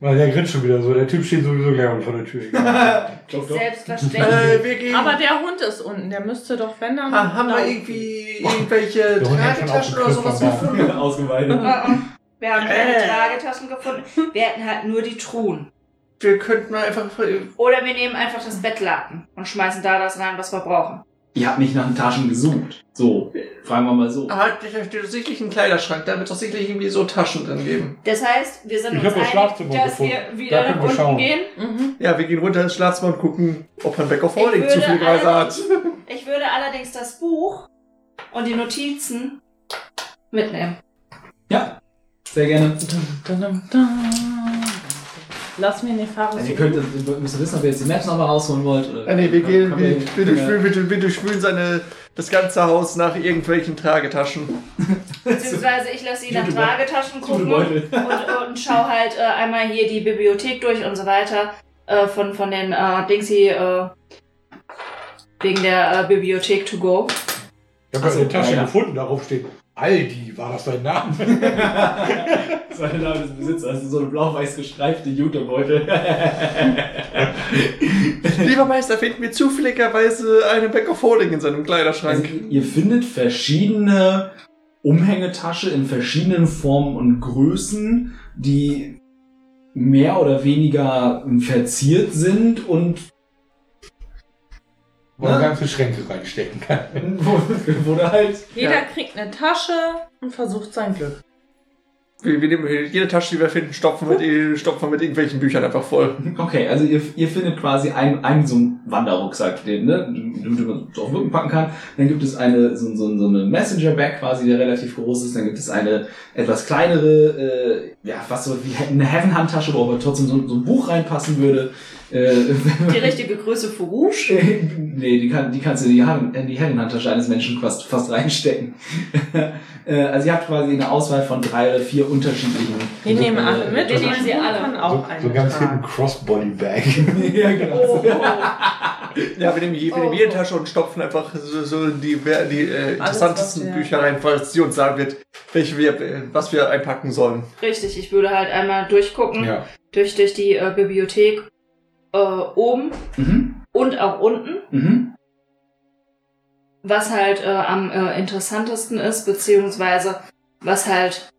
Weil der grinst schon wieder so. Der Typ steht sowieso gleich vor der Tür. Selbstverständlich. Äh, wir gehen. Aber der Hund ist unten, der müsste doch, wenn dann. Ha, haben wir irgendwie irgendwelche Der Hund hat schon Tragetaschen oder sowas gefunden? Ausgeweitet. Uh -uh. Wir haben keine Äh. Tragetaschen gefunden. Wir hätten halt nur die Truhen. Wir könnten mal einfach. Oder wir nehmen einfach das Bettlaken und schmeißen da das rein, was wir brauchen. Ihr habt nicht nach den Taschen gesucht. So, fragen wir mal so. Ah, doch sicherlich ein Kleiderschrank, da wird doch sicherlich irgendwie so Taschen drin geben. Das heißt, wir sind Ich uns einig, Schlafzimmer dass gefunden. wir wieder Da nach können wir unten schauen. gehen. Mhm. Ja, wir gehen runter ins Schlafzimmer und gucken, ob Herrn Becker Falling zu viel Greise hat. Ich würde allerdings das Buch und die Notizen mitnehmen. Ja, sehr gerne. Dun, dun, dun. Lass mir nicht fahren. Also ihr könnt, ihr müsst wissen, ob ihr jetzt die Maps nochmal rausholen wollt. Oder Ah, nee, wir gehen, wir, wir- durchwühlen, wir, wir durchwühlen seine, das ganze Haus nach irgendwelchen Tragetaschen. Beziehungsweise ich lasse ihn nach Tragetaschen gucken und, und, schau halt äh, einmal hier die Bibliothek durch und so weiter. Äh, von, von den äh, Dingsy, äh, wegen der äh, Bibliothek to go. Ich habe Ach so, eine Tasche ja. gefunden, darauf steht Aldi. War das dein Name? Seine Name des Besitzers, also so eine blau-weiß gestreifte Jutebeutel. Lieber Meister, finden wir zufälligerweise eine Back of Holding in seinem Also, Kleiderschrank. ihr findet verschiedene Umhängetasche in verschiedenen Formen und Größen, die mehr oder weniger verziert sind und Wo man Ja. ganze Schränke reinstecken kann. wo, wo du halt Jeder Ja. kriegt eine Tasche und versucht sein Glück. Wir, wir nehmen jede Tasche, die wir finden, stopfen wir, stopfen wir mit irgendwelchen Büchern einfach voll. Okay, also ihr, ihr findet quasi einen, einen so einen Wanderrucksack, den, ne, den den man so auf den Rücken packen kann. Dann gibt es eine, so, so, so eine Messenger-Bag quasi, die relativ groß ist. Dann gibt es eine etwas kleinere, äh, ja, fast so wie eine Heaven-Handtasche, wo aber trotzdem so, so ein Buch reinpassen würde. Äh, Die richtige Größe für Rouge. nee, die, kann, die kannst du in die, Hand, in die Herrenhandtasche eines Menschen fast, fast reinstecken. Äh, also ihr habt quasi eine Auswahl von drei oder vier unterschiedlichen. Wir nehmen alle mit Wir und nehmen sie alle. kann So, auch eine so ganz hinten. Crossbody-Bag. ja, genau. Oh, oh. Ja, wir nehmen, wir nehmen Oh, jede oh. Tasche und stopfen einfach so, so die, die äh, interessantesten was wir- Bücher rein, falls sie uns sagen wird, welche wir, äh, was wir einpacken sollen. Richtig, ich würde halt einmal durchgucken, ja. durch, durch die äh, Bibliothek äh, oben Mhm. und auch unten, Mhm. was halt äh, am äh, interessantesten ist, beziehungsweise was halt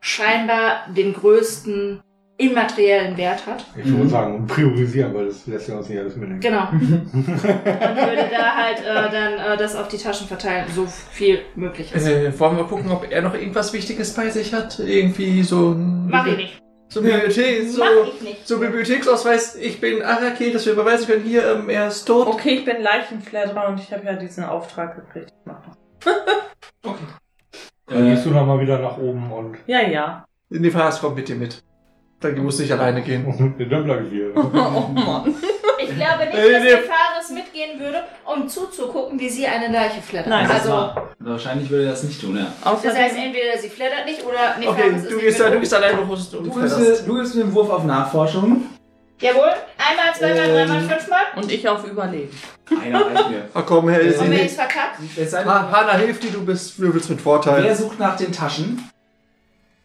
scheinbar den größten immateriellen Wert hat. Ich würde Mhm. sagen, priorisieren, weil das lässt ja uns nicht alles mitnehmen. Genau. Und würde da halt äh, dann äh, das auf die Taschen verteilen, so viel möglich ist. Äh, wollen wir gucken, ob er noch irgendwas Wichtiges bei sich hat? Irgendwie so ein... Mach ich nicht. Ein Bibliothek, so, Mach ich nicht. so Bibliotheksausweis, ich bin Araki, dass wir überweisen können, hier, ähm, er ist tot. Okay, ich bin Leichenflatterer und ich habe ja diesen Auftrag gekriegt. Ich mach das. Dann Äh, gehst du nochmal wieder nach oben und Ja, ja. Nee, Faras kommt mit dir mit. Dann musst du nicht alleine gehen. dann bleib ich hier. Oh Mann. Ich glaube nicht, dass der Fares mitgehen würde, um zuzugucken, wie sie eine Leiche flattert. Nein. also, wahrscheinlich würde er das nicht tun, ja. das heißt, entweder sie flattert nicht oder nee, Okay, du nicht gehst, mit da, du gehst alleine los und Du gibst, du gibst mir einen Wurf auf Nachforschung. Jawohl, einmal, zweimal, Ähm, dreimal, fünfmal. und ich auf Überleben. Einer reicht mir. Ach komm, Herr, wenn ich nicht. verkackt? Ha- Hanna hilft dir, du bist, würfelst mit Vorteil. wer sucht nach den Taschen?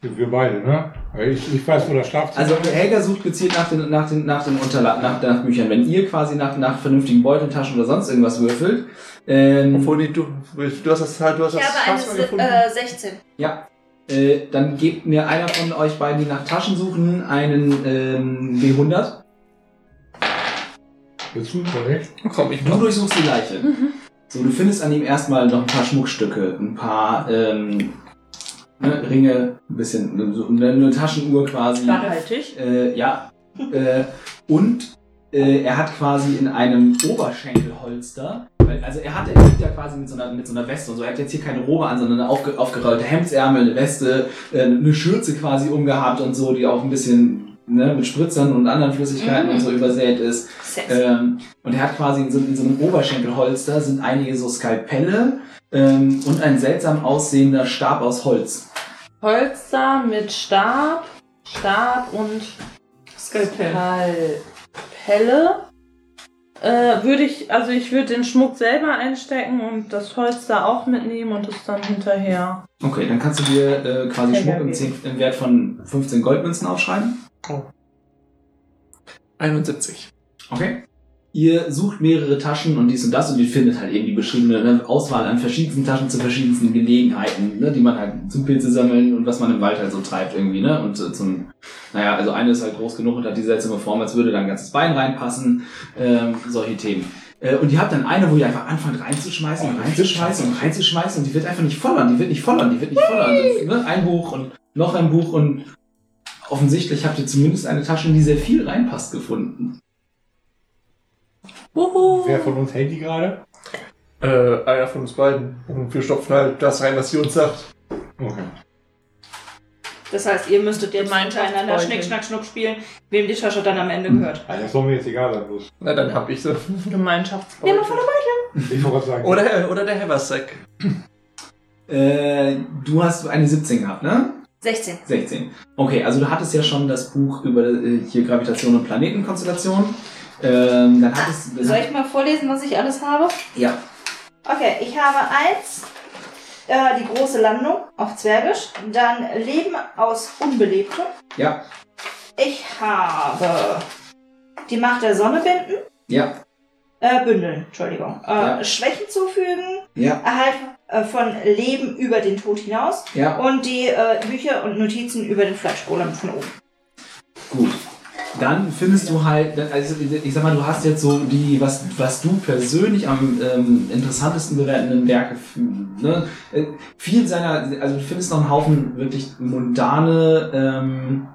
Wir beide, ne? Ich, ich weiß, wo das Schlafzimmer Also ist. Helga sucht gezielt nach den, nach den, nach den Unterlagen, nach, nach Büchern. Wenn ihr quasi nach, nach vernünftigen Beuteltaschen oder sonst irgendwas würfelt, ähm, Obwohl, nee, du, du hast das, du hast Ich das habe eine äh, 16. ja, äh, dann gebt mir einer von euch beiden, die nach Taschen suchen, einen ähm, W100. Willst du recht? Komm, ich Du durchsuchst die Leiche. So, du findest an ihm erstmal noch ein paar Schmuckstücke, ein paar ähm, ne, Ringe, ein bisschen, so eine, Taschenuhr quasi. Nachhaltig. Äh, ja. Äh, und äh, er hat quasi in einem Oberschenkelholster, weil, also er hat, er liegt ja quasi mit so, einer, mit so einer Weste und so. Er hat jetzt hier keine Robe an, sondern eine aufge, aufgerollte Hemdsärmel, eine Weste, äh, eine Schürze quasi umgehabt und so, die auch ein bisschen ne, mit Spritzern und anderen Flüssigkeiten Mhm. und so übersät ist. Ähm, und er hat quasi in so, in so einem Oberschenkelholster sind einige so Skalpelle ähm, und ein seltsam aussehender Stab aus Holz. Holster mit Stab, Stab und Skalpell. Skalpelle. Äh, würde ich, also ich würde den Schmuck selber einstecken und das Holster auch mitnehmen und es dann hinterher. Okay, dann kannst du dir äh, quasi Schmuck im, gerne. 10, im Wert von 15 Goldmünzen aufschreiben. 71. Okay. Ihr sucht mehrere Taschen und dies und das und ihr findet halt eben die beschriebene ne, Auswahl an verschiedensten Taschen zu verschiedensten Gelegenheiten, ne, die man halt zum Pilze sammeln und was man im Wald halt so treibt irgendwie, ne? Und äh, zum, naja, also eine ist halt groß genug und hat die seltsame Form, als würde da ein ganzes Bein reinpassen, ähm, solche Themen. Äh, und ihr habt dann eine, wo ihr einfach anfangt reinzuschmeißen und Oh, reinzuschmeißen und reinzuschmeißen und die wird einfach nicht vollern, die wird nicht vollern, die wird nicht vollern. Das, ne? Ein Buch und noch ein Buch und offensichtlich habt ihr zumindest eine Tasche, in die sehr viel reinpasst, gefunden. Wuhu. Wer von uns hält die gerade? Äh, einer von uns beiden. Und wir stopfen halt das rein, was sie uns sagt. Okay. Das heißt, ihr müsstet jetzt untereinander Schnick, Schnack, Schnuck spielen, wem die Tasche dann am Ende gehört. Ah, das soll mir jetzt egal sein, bloß. Na, dann hab ich sie. Gemeinschaftsbeutel. Nimm mal von der Ich wollte gerade sagen. Oder, oder der Haversack. Äh, du hast eine 17 gehabt, ne? 16. 16. Okay, also du hattest ja schon das Buch über äh, hier Gravitation und Planetenkonstellation. Ähm, dann hattest Soll ich mal vorlesen, was ich alles habe? Ja. Okay, ich habe eins, äh, die große Landung auf Zwergisch, dann Leben aus Unbelebtem. Ja. Ich habe die Macht der Sonne binden, Ja. äh, bündeln, Entschuldigung. Äh, Ja. Schwächen zufügen, Ja. Erhalt äh, von Leben über den Tod hinaus Ja. und die äh, Bücher und Notizen über den Fleischgolem von oben. Gut. Dann findest du halt, also ich sag mal, du hast jetzt so die, was, was du persönlich am ähm, interessantesten bewertenden Werke, ne? Äh, Viel seiner, also du findest noch einen Haufen wirklich mundane, ähm,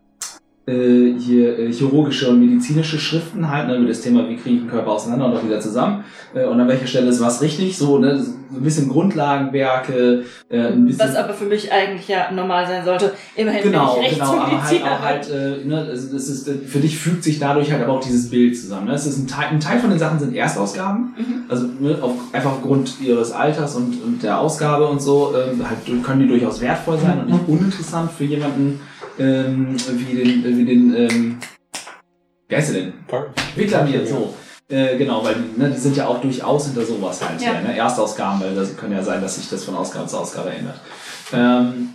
äh, hier äh, chirurgische und medizinische Schriften halt, ne, über das Thema, wie kriege ich den Körper auseinander und auch wieder zusammen. Äh, und an welcher Stelle ist was richtig, so, ne, so ein bisschen Grundlagenwerke, äh, ein bisschen. Was aber für mich eigentlich ja normal sein sollte. Immerhin Genau, bin ich genau, aber halt auch halt, äh, ne, also das ist, äh, für dich fügt sich dadurch halt aber auch dieses Bild zusammen. Ne? Es ist ein Teil, ein Teil von den Sachen sind Erstausgaben, Mhm. also ne, auf, einfach aufgrund ihres Alters und, und der Ausgabe und so, ähm, halt können die durchaus wertvoll sein und nicht uninteressant für jemanden ähm, wie den, äh, wie den, ähm, wie heißt der denn? Wicklermier, so. Äh, genau, weil die, ne, die sind ja auch durchaus hinter sowas halt Ja. her, ne? Erstausgaben, weil das kann ja sein, dass sich das von Ausgabe zu Ausgabe ändert. Ähm,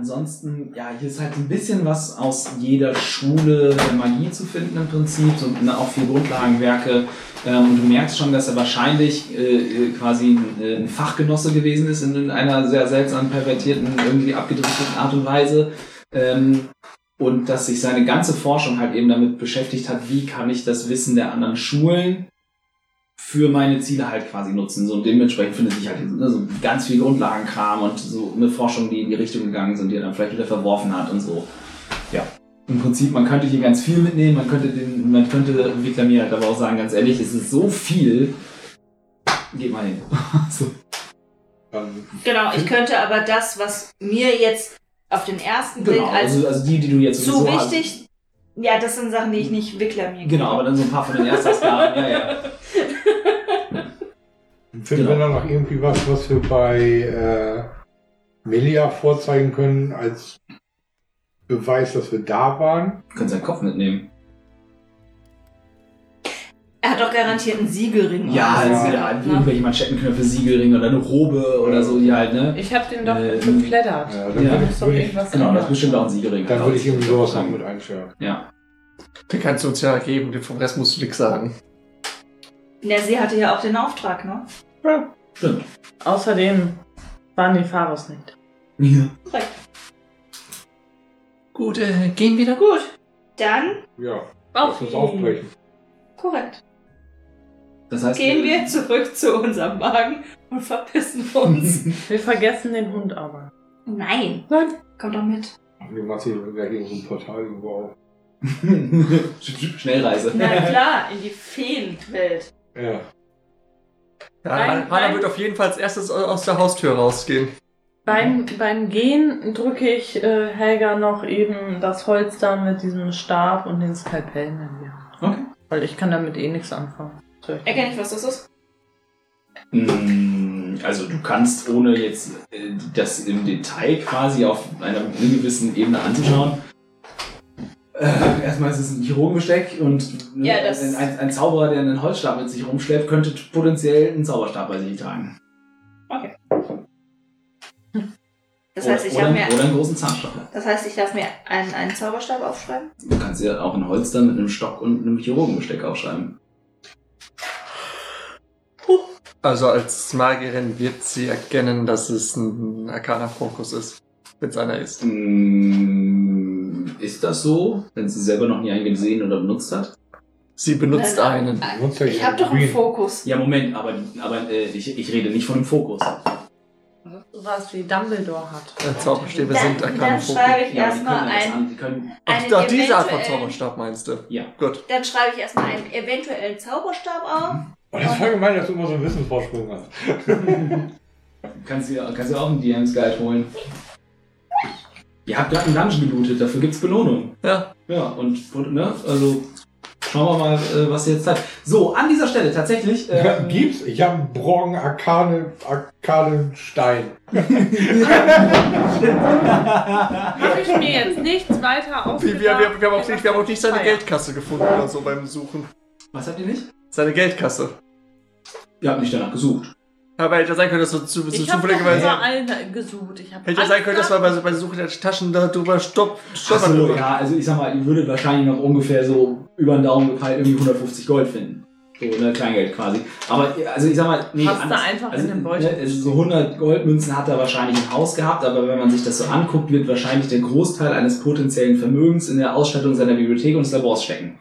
ansonsten, ja, hier ist halt ein bisschen was aus jeder Schule der Magie zu finden im Prinzip, so, ne, auch viel Grundlagenwerke. Ähm, und du merkst schon, dass er wahrscheinlich äh, äh, quasi ein, äh, ein Fachgenosse gewesen ist in, in einer sehr seltsam pervertierten, irgendwie abgedrifteten Art und Weise. Ähm, und dass sich seine ganze Forschung halt eben damit beschäftigt hat, wie kann ich das Wissen der anderen Schulen für meine Ziele halt quasi nutzen. So, und dementsprechend findet sich halt ne, so ganz viel Grundlagenkram und so eine Forschung, die in die Richtung gegangen sind, die er dann vielleicht wieder verworfen hat und so. Ja. Im Prinzip, man könnte hier ganz viel mitnehmen, man könnte den, man könnte Wickler mir halt aber auch sagen, ganz ehrlich, es ist so viel. Geht mal hin. so. Dann Genau, ich könnte aber das, was mir jetzt auf den ersten Blick Genau, als also, also die, die du jetzt zu sowieso hast. wichtig. Ja, das sind Sachen, die ich nicht Wickler mir Genau, aber dann so ein paar von den Erstausgaben, ja, ja. finden Genau. wir dann noch irgendwie was, was wir bei äh, Melia vorzeigen können als Beweis, dass wir da waren. Du kannst deinen Kopf mitnehmen. Er hat doch garantiert einen Siegelring. Ja, also, ja, gehabt, ne? irgendwelche Manschettenknöpfe, Siegelringe oder eine Robe oder so, die halt, ne? Ich habe den doch Ähm, geflattert. Ja, Ja, dann Da würde muss ich, doch würd ich, Genau, das ist bestimmt auch ein Siegelring. dann würd ich ihm sowas noch mit einstellen. Ja. Den kannst du uns ja geben, den vom Rest musst du nichts sagen. Ja, sie hatte ja auch den Auftrag, ne? Stimmt. Außerdem waren die Pharos nicht. Ja. Korrekt. Gut, äh, gehen wieder gut. Gut, dann Ja, lass uns aufbrechen. korrekt. Das heißt, Gehen wir zurück zu unserem Wagen und verpissen uns. Wir vergessen den Hund aber. Nein. Nein. Komm doch mit. Wir machen hier gleich in so ein Portal irgendwo auf. Schnellreise. Na klar, in die Feenwelt. Ja. Ja, Nein, Hanna nein. wird auf jeden Fall als erstes aus der Haustür rausgehen. Beim, beim Gehen drücke ich äh, Helga noch eben das Holz da mit diesem Stab und den Skalpellen in die Hand. Okay. Weil ich kann damit eh nichts anfangen. Erkenne ich, was das ist? Mm, Also du kannst, ohne jetzt äh, das im Detail quasi auf einer gewissen Ebene anzuschauen, äh, erstmal ist es ein Chirurgenbesteck und ne, Ja, das- ein, ein, ein Zauberer, der einen Holzstab mit sich rumschleppt, könnte potenziell einen Zauberstab bei sich tragen. Das heißt, ich oder, habe mir, oder einen großen Zahnstocher. das heißt, ich darf mir einen, einen Zauberstab aufschreiben. Du kannst ja auch ein Holz dann mit einem Stock und einem Chirurgenbesteck aufschreiben. Also als Magierin wird sie erkennen, dass es ein Arcana-Fokus ist. Wenn es einer ist. Mm, Ist das so, wenn sie selber noch nie einen gesehen oder benutzt hat? Sie benutzt Nein, einen. Du nutzt ja Ich habe doch einen. Fokus. Ja, Moment, aber, aber äh, ich, ich rede nicht von einem Fokus. Was wie Dumbledore hat. Äh, Zauberstäbe Dann, sind dann Arcana-Fokus. schreibe ich Ja, erstmal ein, können, Ach, einen doch, diese Art von Zauberstab meinst du? ja. Gut. Dann schreibe ich erstmal einen eventuellen Zauberstab auf. Oh, das ist voll gemein, dass du immer so einen Wissensvorsprung hast. kannst du kannst du auch einen DMs Guide holen. Ihr habt gerade einen Dungeon gelootet, dafür gibt's Belohnung. Ja. Ja, und, ne, also schauen wir mal, äh, was ihr jetzt hat. So, an dieser Stelle tatsächlich. Äh, Gibt's? Ich habe einen Brongen Arkane, Arkanenstein. Habe ich mir jetzt nichts weiter Wir, ausgedacht. wir, wir, wir, haben auch nicht, wir haben auch nicht seine. Geldkasse gefunden oder so beim Suchen. Was habt ihr nicht? Seine Geldkasse. Ihr habt nicht danach gesucht. Aber hätte ja sein können, dass du zu, zu Ich habe zufälligerweise. überall gesucht. Ich hab Hätte ja sein können, dass wir bei, bei der Suche der Taschen da drüber stopp, stoppern. Achso, drüber. ja, also ich sag mal, ihr würdet wahrscheinlich noch ungefähr so über den Daumen gepeilt irgendwie 150 Gold finden. So, ne, Kleingeld quasi. Aber, also ich sag mal, nee, du anders. einfach also, in den Beutel ne, also so 100 Goldmünzen hat er wahrscheinlich im Haus gehabt, aber wenn man sich das so anguckt, wird wahrscheinlich der Großteil eines potenziellen Vermögens in der Ausstattung seiner Bibliothek und des Labors stecken.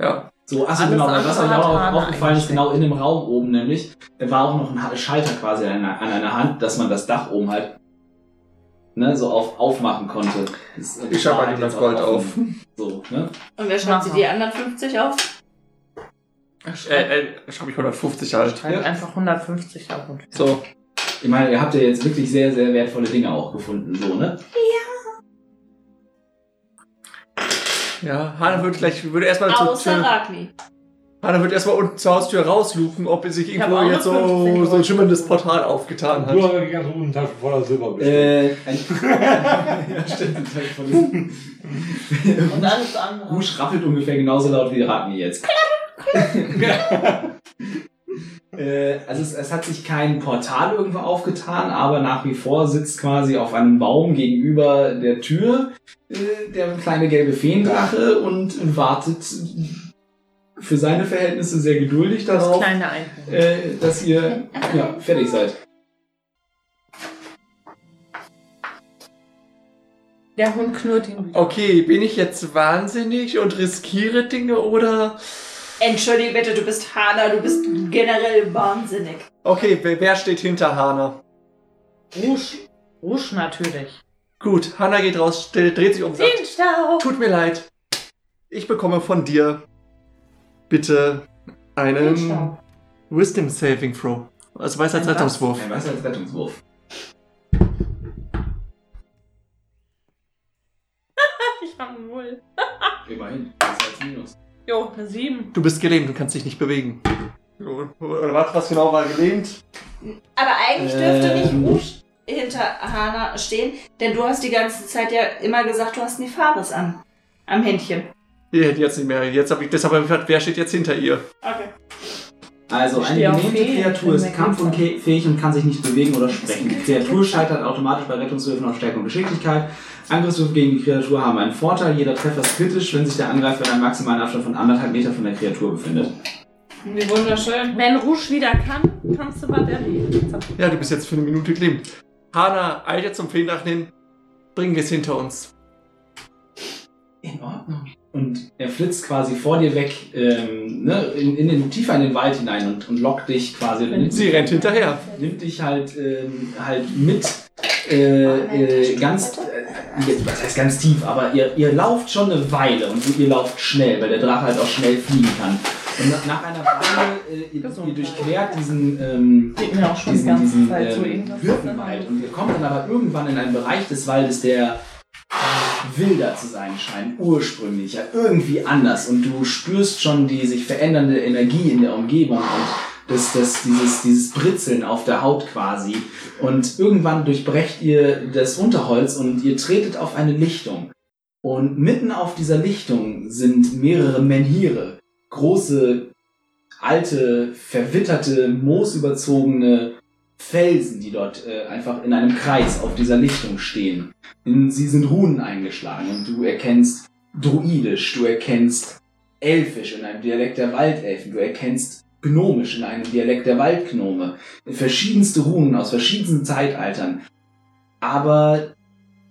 Ja. So, achso, Alles genau, weil was euch andere auch aufgefallen ist, genau in dem Raum oben nämlich, da war auch noch ein Schalter quasi an einer, an einer Hand, dass man das Dach oben halt ne, so auf, aufmachen konnte. Das, Ich schreibe war halt 100 jetzt Gold auf. So, ne? Und wer schreibt sich die anderen 50 auf? Äh, äh, schreibe ich 150 halt. Schreib Ja. einfach 150 auf und So. Ich meine, ihr habt ja jetzt wirklich sehr, sehr wertvolle Dinge auch gefunden, so, ne? Ja, Hanna wird gleich, würde erstmal zur Außer Tür. Ragni. Hanna wird erstmal unten zur Haustür rauslupen, ob sich irgendwo jetzt noch 15 so, so ein schimmerndes Portal aufgetan hat. Du hast die ganze Hosentasche voller Silber. Äh, ein ja, stimmt. das hab ich vergessen. Und alles andere. Rusch rappelt ungefähr genauso laut wie Ragni jetzt. äh, also es, es hat sich kein Portal irgendwo aufgetan, aber nach wie vor sitzt quasi auf einem Baum gegenüber der Tür äh, der kleine gelbe Feendrache und wartet für seine Verhältnisse sehr geduldig Das darauf, Einhorn. äh, dass ihr ja, fertig seid. Der Hund knurrt ihn wieder. Okay, bin ich jetzt wahnsinnig und riskiere Dinge oder? Entschuldige bitte, du bist Hana, du bist generell wahnsinnig. Okay, wer, wer steht hinter Hanna? Rusch. Rusch natürlich. Gut, Hanna geht raus, dreht sich um und sagt, Dienstag. tut mir leid. Ich bekomme von dir bitte einen Dienstag. Wisdom Saving Throw. Also Weisheitsrettungswurf. Ein Weisheitsrettungswurf. Ich hab einen Null. Immerhin. Das ist als Minus. Jo, eine 7. Du bist gelähmt, du kannst dich nicht bewegen. Oder warte, was genau war gelähmt? Aber eigentlich dürfte nicht Ähm. Rouge hinter Hana stehen, denn du hast die ganze Zeit ja immer gesagt, du hast Nefaris an. Am Händchen. Ihr hättet jetzt nicht mehr. Jetzt habe ich deshalb hab ich gefragt, wer steht jetzt hinter ihr? Okay. Also, eine gelähmte Kreatur ist kampfunfähig und kann sich nicht bewegen oder sprechen. Die Kreatur scheitert automatisch bei Rettungswürfen auf Stärke und Geschicklichkeit. Angriffswürfe gegen die Kreatur haben einen Vorteil. Jeder Treffer ist kritisch, wenn sich der Angreifer in einem maximalen Abstand von anderthalb Meter von der Kreatur befindet. Wie wunderschön. Wenn Rusch wieder kann, kannst du was erleben. Ja, du bist jetzt für eine Minute gelähmt. Hanna eilt jetzt zum Feendrachen hin. Bringen wir es hinter uns. In Ordnung. Und er flitzt quasi vor dir weg, ähm, ne, in, in den, tiefer in den Wald hinein und, und lockt dich quasi. nimmt- Sie rennt hinterher. nimmt dich halt, ähm, halt mit äh, äh, ganz, äh, was heißt ganz tief, aber ihr, ihr lauft schon eine Weile und ihr lauft schnell, weil der Drache halt auch schnell fliegen kann. Und nach, nach einer Weile, äh, ihr, ihr durchquert diesen, ähm, Geht mir auch schon die diesen, ganze diesen ähm, irgendwas. Hürdenwald und ihr kommt dann aber irgendwann in einen Bereich des Waldes, der wilder zu sein scheint, ursprünglicher, irgendwie anders. Und du spürst schon die sich verändernde Energie in der Umgebung und das, das, dieses, dieses Britzeln auf der Haut quasi. Und irgendwann durchbrecht ihr das Unterholz und ihr tretet auf eine Lichtung. Und mitten auf dieser Lichtung sind mehrere Menhire, große, alte, verwitterte, moosüberzogene Felsen, die dort äh, einfach in einem Kreis auf dieser Lichtung stehen. Sie sind Runen eingeschlagen und du erkennst Druidisch, du erkennst Elfisch in einem Dialekt der Waldelfen, du erkennst Gnomisch in einem Dialekt der Waldgnome. Verschiedenste Runen aus verschiedensten Zeitaltern. Aber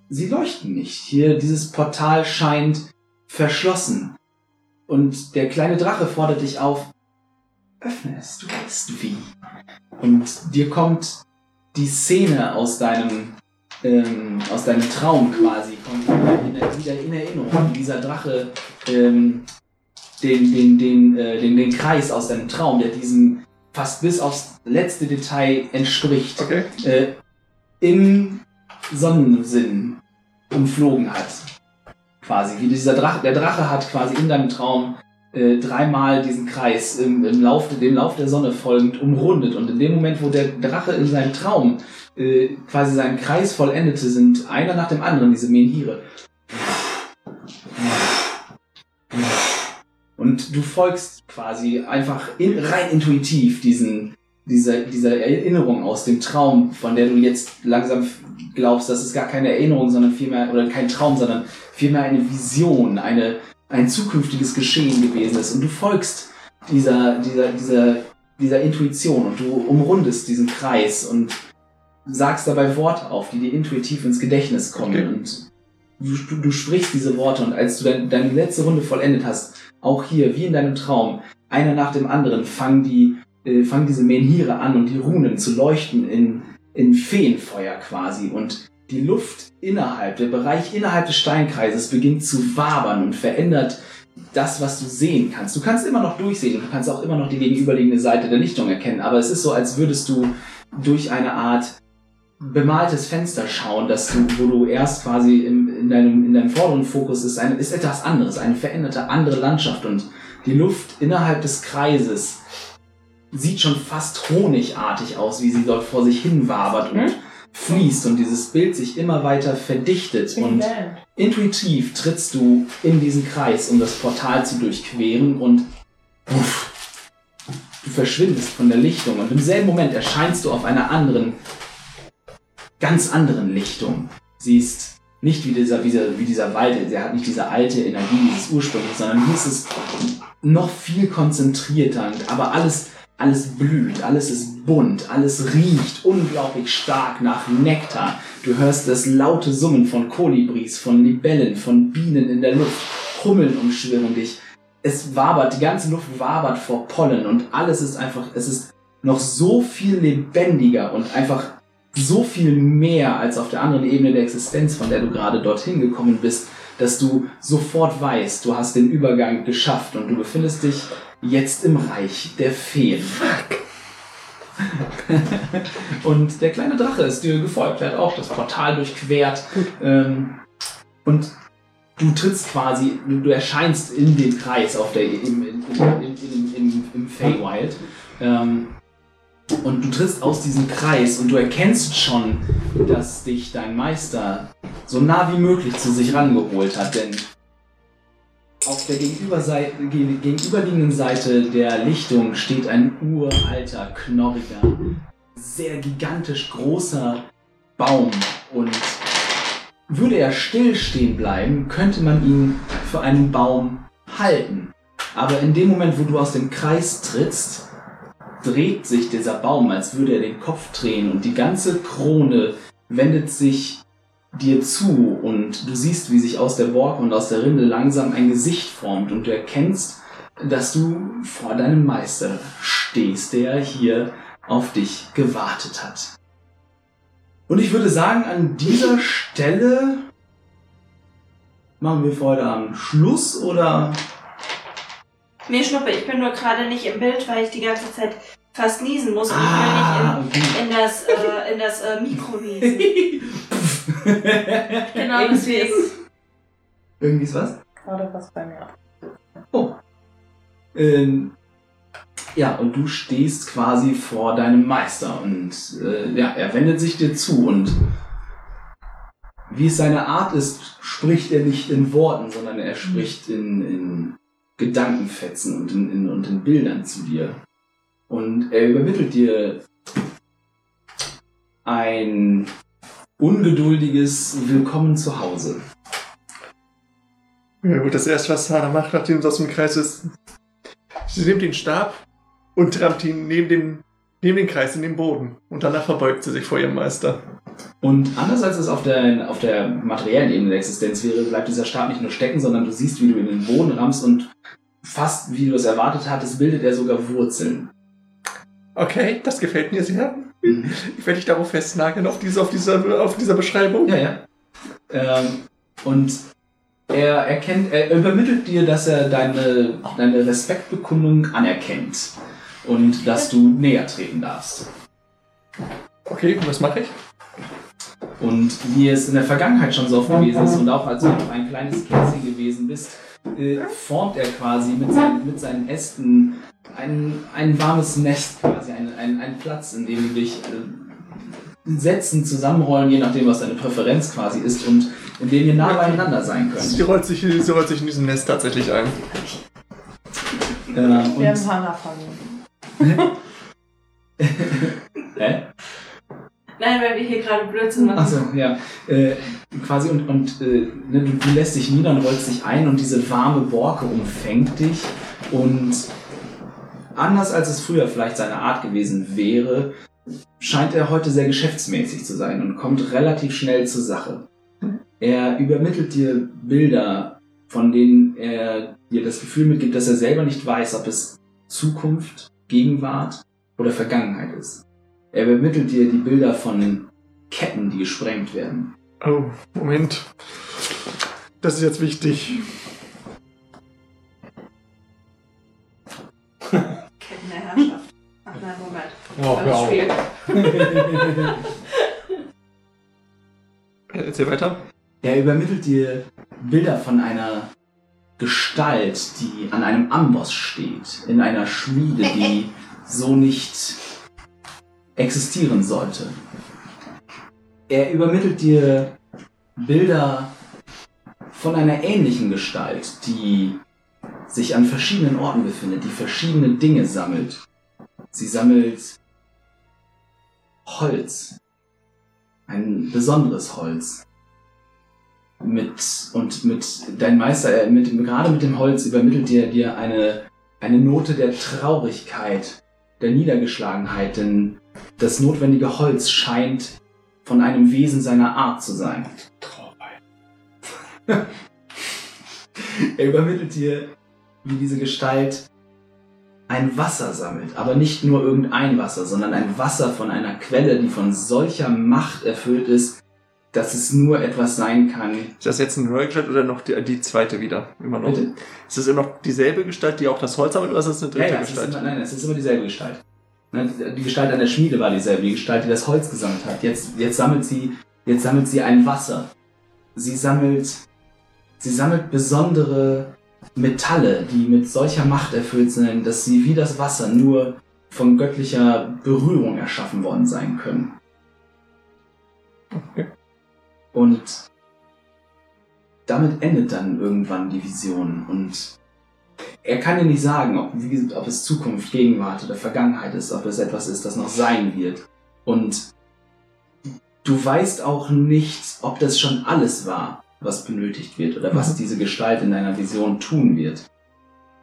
sie leuchten nicht. Hier, dieses Portal scheint verschlossen. Und der kleine Drache fordert dich auf, öffne es, du weißt wie. Und dir kommt die Szene aus deinem, ähm, aus deinem Traum quasi, kommt wieder in, wieder in Erinnerung. Wie dieser Drache ähm, den, den, den, äh, den, den Kreis aus deinem Traum, der diesem fast bis aufs letzte Detail entspricht, Okay. äh, im Sonnensinn umflogen hat. Quasi, wie dieser Drache, der Drache hat quasi in deinem Traum äh, dreimal diesen Kreis im, im Lauf, dem Lauf der Sonne folgend umrundet. Und in dem Moment, wo der Drache in seinem Traum äh, quasi seinen Kreis vollendete, sind einer nach dem anderen diese Menhire. Und du folgst quasi einfach in, rein intuitiv diesen, dieser, dieser Erinnerung aus dem Traum, von der du jetzt langsam glaubst, dass es gar keine Erinnerung, sondern vielmehr, oder kein Traum, sondern vielmehr eine Vision, eine, ein zukünftiges Geschehen gewesen ist. Und du folgst dieser, dieser, dieser, dieser Intuition und du umrundest diesen Kreis und sagst dabei Worte auf, die dir intuitiv ins Gedächtnis kommen. Okay. Und du, du sprichst diese Worte und als du dein, deine letzte Runde vollendet hast, auch hier, wie in deinem Traum, einer nach dem anderen, fangen die, äh, fangen diese Menhire an und die Runen zu leuchten in, in Feenfeuer quasi und die Luft innerhalb, der Bereich innerhalb des Steinkreises beginnt zu wabern und verändert das, was du sehen kannst. Du kannst immer noch durchsehen und du kannst auch immer noch die gegenüberliegende Seite der Lichtung erkennen, aber es ist so, als würdest du durch eine Art bemaltes Fenster schauen, dass du, wo du erst quasi im, in, deinem, in deinem vorderen Fokus ist, eine, ist etwas anderes, eine veränderte andere Landschaft und die Luft innerhalb des Kreises sieht schon fast honigartig aus, wie sie dort vor sich hin wabert und Hm? Fließt und dieses Bild sich immer weiter verdichtet und intuitiv trittst du in diesen Kreis, um das Portal zu durchqueren und puff, du verschwindest von der Lichtung und im selben Moment erscheinst du auf einer anderen, ganz anderen Lichtung. Siehst nicht wie dieser, wie dieser, wie dieser Wald, der hat nicht diese alte Energie, dieses ursprüngliche, sondern hier ist es noch viel konzentrierter, aber alles, alles blüht, alles ist bunt, alles riecht unglaublich stark nach Nektar. Du hörst das laute Summen von Kolibris, von Libellen, von Bienen in der Luft. Hummeln umschwirren dich. Es wabert, die ganze Luft wabert vor Pollen und alles ist einfach, es ist noch so viel lebendiger und einfach so viel mehr als auf der anderen Ebene der Existenz, von der du gerade dorthin gekommen bist, dass du sofort weißt, du hast den Übergang geschafft und du befindest dich jetzt im Reich der Feen. und der kleine Drache ist dir gefolgt, er hat auch das Portal durchquert. Ähm, und du trittst quasi, du, erscheinst in dem Kreis auf der, im, im, im, im Feywild. Ähm, und du trittst aus diesem Kreis und du erkennst schon, dass dich dein Meister so nah wie möglich zu sich rangeholt hat, denn auf der gegenüberliegenden Seite der Lichtung steht ein uralter, knorriger, sehr gigantisch großer Baum und würde er stillstehen bleiben, könnte man ihn für einen Baum halten. Aber in dem Moment, wo du aus dem Kreis trittst, dreht sich dieser Baum, als würde er den Kopf drehen und die ganze Krone wendet sich dir zu und du siehst, wie sich aus der Borke und aus der Rinde langsam ein Gesicht formt und du erkennst, dass du vor deinem Meister stehst, der hier auf dich gewartet hat. Und ich würde sagen, an dieser Stelle machen wir für heute Abend Schluss oder Nee, Schnuppe, ich bin nur gerade nicht im Bild, weil ich die ganze Zeit fast niesen muss und Ah, ich will okay. nicht in, in das, äh, in das äh, Mikro niesen. genau Irgendwie deswegen. ist Irgendwie ist was? gerade was bei mir. Oh. Ähm, ja, und du stehst quasi vor deinem Meister und äh, ja, er wendet sich dir zu und wie es seine Art ist, spricht er nicht in Worten, sondern er spricht in, in Gedankenfetzen und in, in, und in Bildern zu dir. Und er übermittelt dir ein ungeduldiges Willkommen zu Hause. Ja, gut, das erste, was Hana macht, nachdem sie aus dem Kreis ist, sie nimmt den Stab und trampt ihn neben, dem, neben den Kreis in den Boden. Und danach verbeugt sie sich vor ihrem Meister. Und anders als es auf der, auf der materiellen Ebene der Existenz wäre, bleibt dieser Stab nicht nur stecken, sondern du siehst, wie du in den Boden rammst und fast wie du es erwartet hattest, bildet er sogar Wurzeln. Okay, das gefällt mir sehr. Ich werde dich darauf festnageln, auf, diese, auf, dieser, auf dieser Beschreibung. Ja, ja. Ähm, und er erkennt, er übermittelt dir, dass er deine, deine Respektbekundung anerkennt und dass du näher treten darfst. Okay, was mache ich? Und wie es in der Vergangenheit schon so oft gewesen ist und auch als du noch ein kleines Kätzchen gewesen bist, äh, formt er quasi mit seinen, mit seinen Ästen ein, ein warmes Nest quasi, ein, ein, ein Platz, in dem du dich äh, setzen, zusammenrollen, je nachdem, was deine Präferenz quasi ist und in dem ihr nah beieinander sein Sie könnt. rollt sich, sie rollt sich in diesem Nest tatsächlich ein. Äh, Wir haben und, Hannah verloren. hä? Nein, weil wir hier gerade Blödsinn machen. Achso, ja. Äh, quasi und, und äh, ne, du, du lässt dich nieder und rollst dich ein und diese warme Borke umfängt dich und anders als es früher vielleicht seine Art gewesen wäre, scheint er heute sehr geschäftsmäßig zu sein und kommt relativ schnell zur Sache. Er übermittelt dir Bilder, von denen er dir das Gefühl mitgibt, dass er selber nicht weiß, ob es Zukunft, Gegenwart oder Vergangenheit ist. Er übermittelt dir die Bilder von Ketten, die gesprengt werden. Oh, Moment. Das ist jetzt wichtig. Oh, hör auf. Äh, Erzähl weiter. Er übermittelt dir Bilder von einer Gestalt, die an einem Amboss steht, in einer Schmiede, die so nicht existieren sollte. Er übermittelt dir Bilder von einer ähnlichen Gestalt, die sich an verschiedenen Orten befindet, die verschiedene Dinge sammelt. Sie sammelt Holz, ein besonderes Holz. Mit, und mit dein Meister, äh, mit, gerade mit dem Holz übermittelt dir, dir eine, eine Note der Traurigkeit, der Niedergeschlagenheit, denn das notwendige Holz scheint von einem Wesen seiner Art zu sein. er übermittelt dir, wie diese Gestalt ein Wasser sammelt, aber nicht nur irgendein Wasser, sondern ein Wasser von einer Quelle, die von solcher Macht erfüllt ist, dass es nur etwas sein kann. Ist das jetzt eine neue Gestalt oder noch die, die zweite wieder? Immer noch. Bitte? Ist das immer noch dieselbe Gestalt, die auch das Holz sammelt, oder ist das eine dritte es ist Gestalt? immer, nein, es ist immer dieselbe Gestalt. Ne, Die Gestalt an der Schmiede war dieselbe, die Gestalt, die das Holz gesammelt hat. Jetzt, jetzt sammelt sie, jetzt sammelt sie ein Wasser. Sie sammelt, sie sammelt besondere Metalle, die mit solcher Macht erfüllt sind, dass sie wie das Wasser nur von göttlicher Berührung erschaffen worden sein können. Und damit endet dann irgendwann die Vision und er kann dir nicht sagen, ob, wie, ob es Zukunft, Gegenwart oder Vergangenheit ist, ob es etwas ist, das noch sein wird. Und du weißt auch nicht, ob das schon alles war, was benötigt wird oder was Mhm. diese Gestalt in deiner Vision tun wird.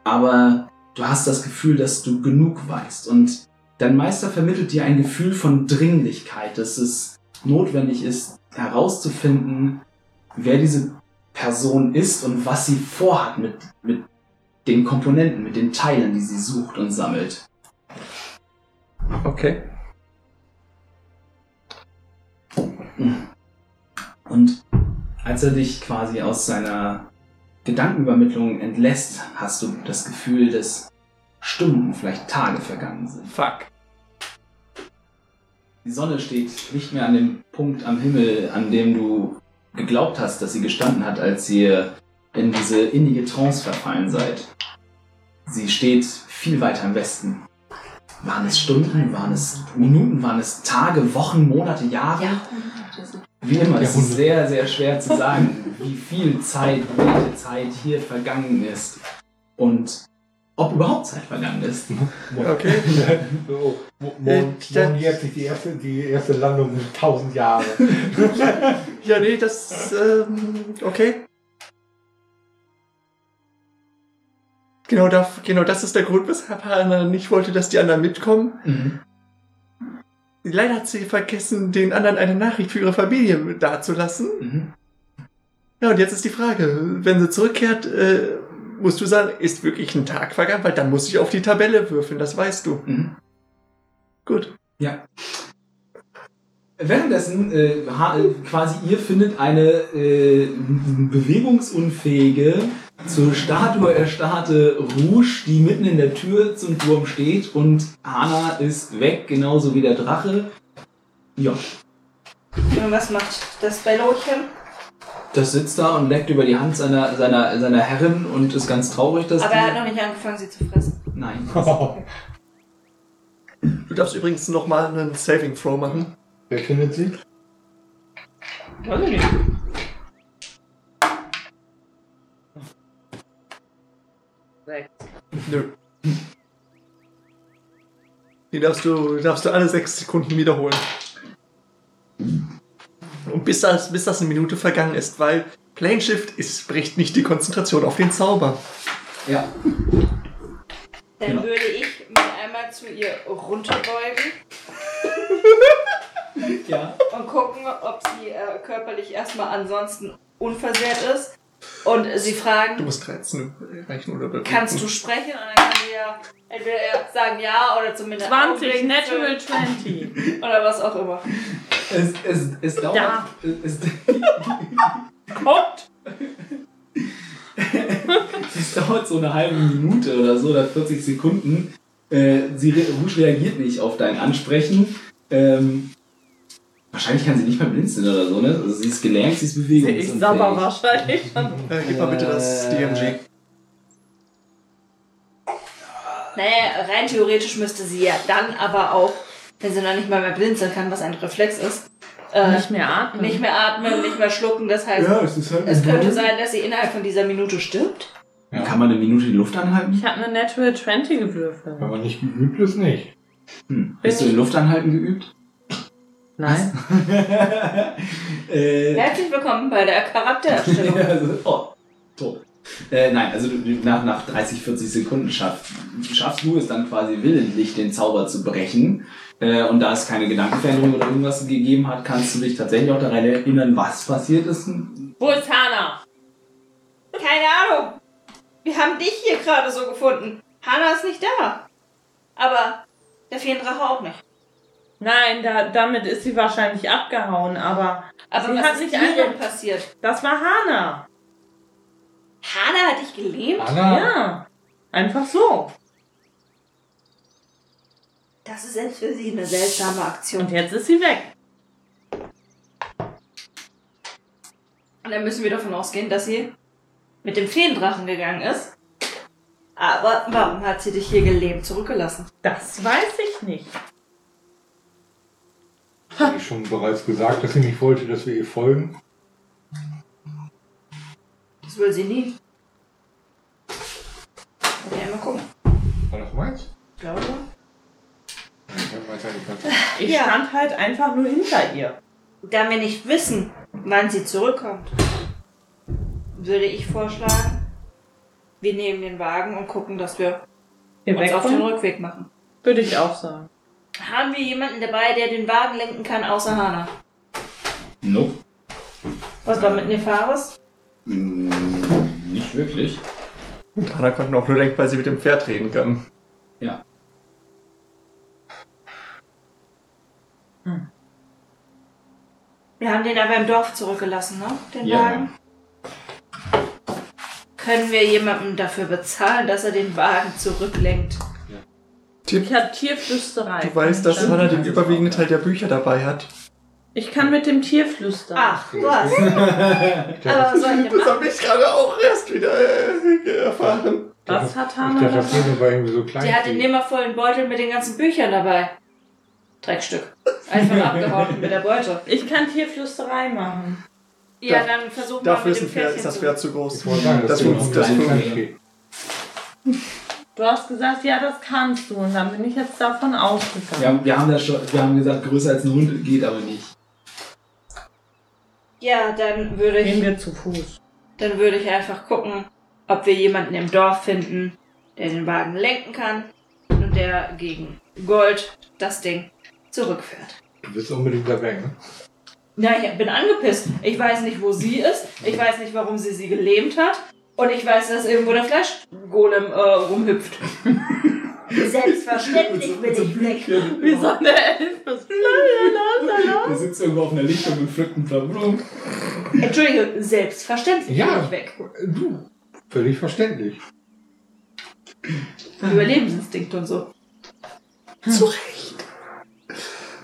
Aber du hast das Gefühl, dass du genug weißt und dein Meister vermittelt dir ein Gefühl von Dringlichkeit, dass es notwendig ist, herauszufinden, wer diese Person ist und was sie vorhat mit, mit den Komponenten, mit den Teilen, die sie sucht und sammelt. Okay. Und als er dich quasi aus seiner Gedankenübermittlung entlässt, hast du das Gefühl, dass Stunden, vielleicht Tage vergangen sind. Fuck. Die Sonne steht nicht mehr an dem Punkt am Himmel, an dem du geglaubt hast, dass sie gestanden hat, als ihr in diese innige Trance verfallen seid. Sie steht viel weiter im Westen. Waren es Stunden, waren es Minuten, waren es Tage, Wochen, Monate, Jahre? Sind. Wie immer, es ist sehr, sehr schwer zu sagen, wie viel Zeit, welche Zeit hier vergangen ist. Und ob überhaupt Zeit vergangen ist. Okay. So, Äh, morgen, das- morgen jährt sich die erste, die erste Landung in 1000 Jahre. Ja, nee, das, ähm, okay. Genau, da, genau das ist der Grund, weshalb Hannah nicht wollte, dass die anderen mitkommen. Mhm. Leider hat sie vergessen, den anderen eine Nachricht für ihre Familie dazulassen. Mhm. Ja, und jetzt ist die Frage, wenn sie zurückkehrt, äh, musst du sagen, ist wirklich ein Tag vergangen, weil dann muss ich auf die Tabelle würfeln, das weißt du. Mhm. Gut. Ja. Währenddessen, äh, äh, quasi ihr findet eine äh, bewegungsunfähige, zur Statue erstarrte Rouge, die mitten in der Tür zum Turm steht und Hana ist weg, genauso wie der Drache. Ja. Und was macht das Bellotchen? Das sitzt da und leckt über die Hand seiner, seiner, seiner Herrin und ist ganz traurig, dass Aber er hat noch nicht angefangen, sie zu fressen. Nein. Du darfst übrigens nochmal einen Saving Throw machen. Wer findet sie? Weiß ich nicht. Sechs. Nö. Die darfst du, darfst du alle sechs Sekunden wiederholen. Und bis das, bis das eine Minute vergangen ist, weil Plane Shift ist, bricht nicht die Konzentration auf den Zauber. Ja. Dann Genau. würde ich mich einmal zu ihr runterbeugen Ja. und gucken, ob sie äh, körperlich erstmal ansonsten unversehrt ist. Und sie Du fragen, musst 13 rechnen oder bewegen. kannst du sprechen? Und dann kann sie ja entweder sagen ja oder zumindest 20, Augenblick Natural 20. oder was auch immer. Es, es, es dauert... Ja. Es, Kommt! es dauert so eine halbe Minute oder so, oder 40 Sekunden. Äh, sie re Rouge reagiert nicht auf dein Ansprechen. Ähm, wahrscheinlich kann sie nicht mehr blinzeln oder so, ne? Also sie ist gelernt, sie ist bewegungsunfähig. Ich sabber wahrscheinlich. Äh, gib mal bitte das Äh, DMG. Naja, rein theoretisch müsste sie ja dann aber auch, wenn sie noch nicht mal mehr blinzeln kann, was ein Reflex ist, äh, Nicht mehr atmen. nicht mehr atmen, nicht mehr schlucken. Das heißt, es ist halt es könnte sein, dass sie innerhalb von dieser Minute stirbt. Kann man eine Minute die Luft anhalten? Ich habe eine Natural 20 gewürfelt. Wenn man nicht geübt ist, nicht. Hm. Bist du in Luft anhalten geübt? Nein. äh, Herzlich willkommen bei der Charaktererstellung. also, oh, tot. Äh, nein, also du, nach, nach 30, 40 Sekunden schaff, schaffst du es dann quasi willentlich, den Zauber zu brechen. Äh, und da es keine Gedankenveränderung oder irgendwas gegeben hat, kannst du dich tatsächlich auch daran erinnern, was passiert ist. Wo ist Hannah? Keine Ahnung. Wir haben dich hier gerade so gefunden. Hannah ist nicht da. Aber der Feendrache auch nicht. Nein, da, damit ist sie wahrscheinlich abgehauen, aber Aber Sie was hat ist nicht einfach- denn passiert? das war Hannah. Hannah hat dich gelähmt? Anna, Ja. Einfach so. Das ist selbst für sie eine seltsame Aktion. Und jetzt ist sie weg. Und dann müssen wir davon ausgehen, dass sie mit dem Feendrachen gegangen ist. Aber warum hat sie dich hier gelähmt zurückgelassen? Das weiß ich nicht. Habe ich schon bereits gesagt, dass sie nicht wollte, dass wir ihr folgen. Das will sie nie. Okay, mal gucken. War das meins? Ich glaube. Ich hab meins. Ich Ja. stand halt einfach nur hinter ihr. Da wir nicht wissen, wann sie zurückkommt, würde ich vorschlagen, wir nehmen den Wagen und gucken, dass wir Ihr uns auf den? Rückweg machen. Würde ich auch sagen. Haben wir jemanden dabei, der den Wagen lenken kann, außer Hana? Nope. Was war mit Nefaris? Hm, nicht wirklich. Und Anna konnte auch nur denken, weil sie mit dem Pferd reden kann. Ja. Wir haben den aber im Dorf zurückgelassen, ne? Den Ja. Wagen. Können wir jemandem dafür bezahlen, dass er den Wagen zurücklenkt? Ich habe Tierflüsterei. Du weißt, dass ich Hannah den überwiegenden Teil der Bücher dabei hat. Ich kann mit dem Tier flüstern. Ach, was? aber was soll ich denn Das machen? habe ich gerade auch erst wieder äh, erfahren. Was hat Ich Hannah dachte, das? Leben war irgendwie so klein. Der hat den nimmervollen Beutel mit den ganzen Büchern dabei. Dreckstück. Einfach abgehauen mit der Beute. Ich kann Tierflüsterei machen. Ja, Da- dann versuchen wir Dafür mit ist, ein dem Pferd, Pferdchen ist das Pferd zu groß. Ich wollte sagen, Das das, das das fun- funktioniert. Du hast gesagt, ja, das kannst du. Und dann bin ich jetzt davon ausgegangen. Wir, wir, haben das schon, wir haben gesagt, größer als ein Hund geht aber nicht. Ja, dann würde Gehen ich, wir zu Fuß. dann würde ich einfach gucken, ob wir jemanden im Dorf finden, der den Wagen lenken kann und der gegen Gold das Ding zurückfährt. Du bist unbedingt da weg, ne? Ja, ich bin angepisst. Ich weiß nicht, wo sie ist. Ich weiß nicht, warum sie sie gelähmt hat. Und ich weiß, dass irgendwo der Fleischgolem äh, rumhüpft. Selbstverständlich bin ich weg. Wie so eine Elfe. Der sitzt irgendwo auf einer Lichtung und pflückt ein paar Blumen. Entschuldige, selbstverständlich Ja. bin ich weg. Du, völlig verständlich. Überlebensinstinkt und so. Zu Recht.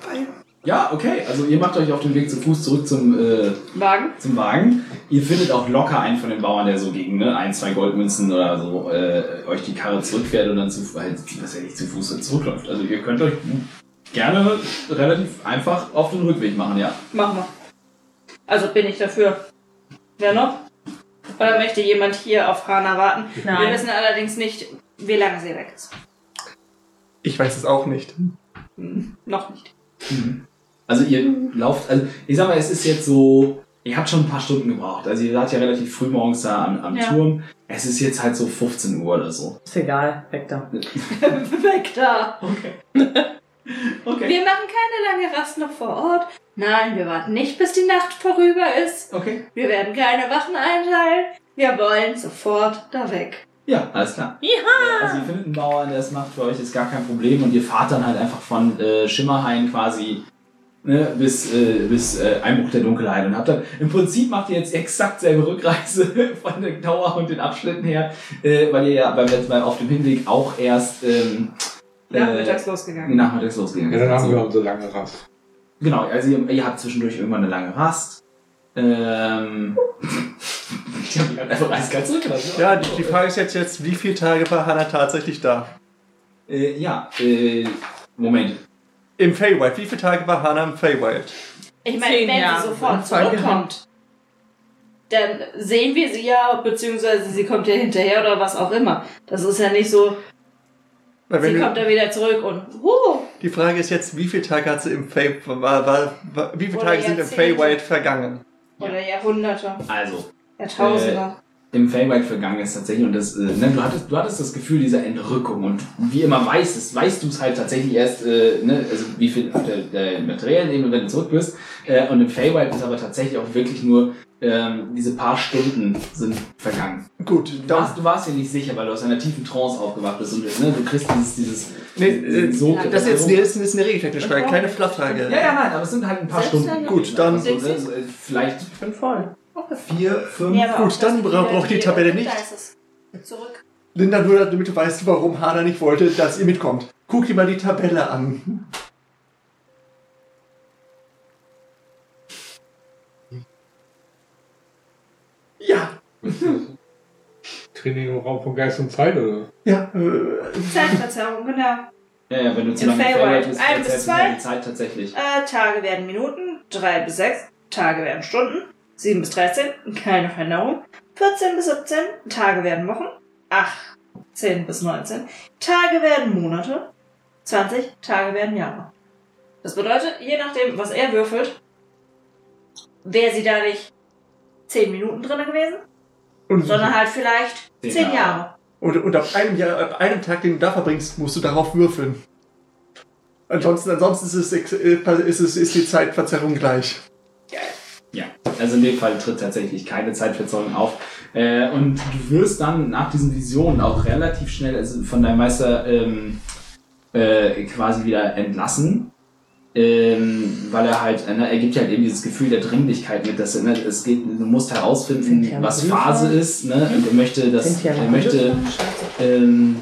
Weil Ja, okay. Also ihr macht euch auf den Weg zu Fuß zurück zum, äh, Wagen? zum Wagen. Ihr findet auch locker einen von den Bauern, der so gegen ne, ein, zwei Goldmünzen oder so äh, euch die Karre zurückfährt und dann zu, halt, was ja nicht zu Fuß zurückläuft. Also ihr könnt euch gerne relativ einfach auf den Rückweg machen, ja. Machen wir. Also bin ich dafür. Wer noch? Oder möchte jemand hier auf Hana warten? Wir Nein. wissen allerdings nicht, wie lange sie weg ist. Ich weiß es auch nicht. Hm, noch nicht. Also ihr lauft, also ich sag mal, es ist jetzt so, ihr habt schon ein paar Stunden gebraucht. Also ihr seid ja relativ früh morgens da am, am Ja. Turm. Es ist jetzt halt so 15 Uhr oder so. Ist egal, weg da. weg da! Okay. Okay. Wir machen keine lange Rast noch vor Ort. Nein, wir warten nicht, bis die Nacht vorüber ist. Okay. Wir werden keine Wachen einteilen. Wir wollen sofort da weg. Ja, alles klar. Ja! Also ihr findet einen Bauern, der es macht für euch, ist gar kein Problem und ihr fahrt dann halt einfach von äh, Schimmerhain quasi ne, bis, äh, bis äh, Einbruch der Dunkelheit und habt dann, im Prinzip macht ihr jetzt exakt selbe Rückreise von der Dauer und den Abschnitten her, äh, weil ihr ja beim letzten Mal auf dem Hinweg auch erst ähm, Nachmittags äh, losgegangen. nachmittags losgegangen Ja, dann haben wir unsere lange Rast. Genau, also ihr, ihr habt zwischendurch irgendwann eine lange Rast. Ähm, ich hab mich halt einfach eiskalt zurückgelassen. Ja, die, die Frage ist jetzt, jetzt, wie viele Tage war Hannah tatsächlich da? Äh, ja, äh, Moment. Im Feywild. Wie viele Tage war Hannah im Feywild? Ich meine, wenn Jahre sie sofort zurückkommt, dann sehen wir sie ja, beziehungsweise sie kommt ja hinterher oder was auch immer. Das ist ja nicht so, Weil wenn sie kommt da wieder zurück und huh, die Frage ist jetzt, wie viele Tage hat sie im Fey, war, war, war, wie viele Oder Tage sind im. Feywild vergangen? oder Jahrhunderte, Also, Jahrtausende. Im Fellwald vergangen ist tatsächlich und das, äh, ne, du, hattest, du hattest das Gefühl dieser Entrückung und wie immer weißt, es, weißt du es halt tatsächlich erst, äh, ne, also wie viel auf der, der materiellen Ebene, wenn du zurück bist. Äh, und im Fellwald ist aber tatsächlich auch wirklich nur ähm, diese paar Stunden sind vergangen. Gut, Du warst, du warst dir nicht sicher, weil du aus einer tiefen Trance aufgewacht bist und ne, du kriegst dieses, dieses Nee, äh, so das ist jetzt das ist eine regeltechnische Frage, keine Flachfrage. Ja, ja, nein, aber es sind halt ein paar Selbst Stunden. Gut, dann- Also, ne, so, äh, vielleicht Ich bin voll. Vier, fünf. Aber gut, dann bra- braucht die Tabelle nicht. Da ist es. Zurück. Linda, nur damit du weißt, warum Hannah nicht wollte, dass ihr mitkommt. Guck dir mal die Tabelle an. Ja, Training im Raum von Geist und Zeit, oder? ja, äh, Zeitverzerrung, genau. Ja, ja, wenn du zu lange. Feywild bist, Ein bis zwei. Zeit tatsächlich. Äh, Tage werden Minuten, 3 bis 6, Tage werden Stunden, 7 bis 13, keine Veränderung, 14 bis 17, Tage werden Wochen, 18 bis 19, Tage werden Monate, 20 Tage werden Jahre. Das bedeutet, je nachdem, was er würfelt, wäre sie da nicht 10 Minuten drin gewesen, und, sondern halt vielleicht Zehn 10 Jahre. Jahre. und, und ab, einem Jahr, ab einem Tag, den du da verbringst, musst du darauf würfeln. Ansonsten, ansonsten ist, es, äh, ist, es, ist die Zeitverzerrung gleich. Ja, also in dem Fall tritt tatsächlich keine Zeitverzeugung auf. Äh, und du wirst dann nach diesen Visionen auch relativ schnell also von deinem Meister ähm, äh, quasi wieder entlassen. Ähm, weil er halt, ne, er gibt dir halt eben dieses Gefühl der Dringlichkeit mit, dass ne, es geht, du musst herausfinden, ja was? Phase ist, ne, und er möchte, dass, ja er möchte, ähm,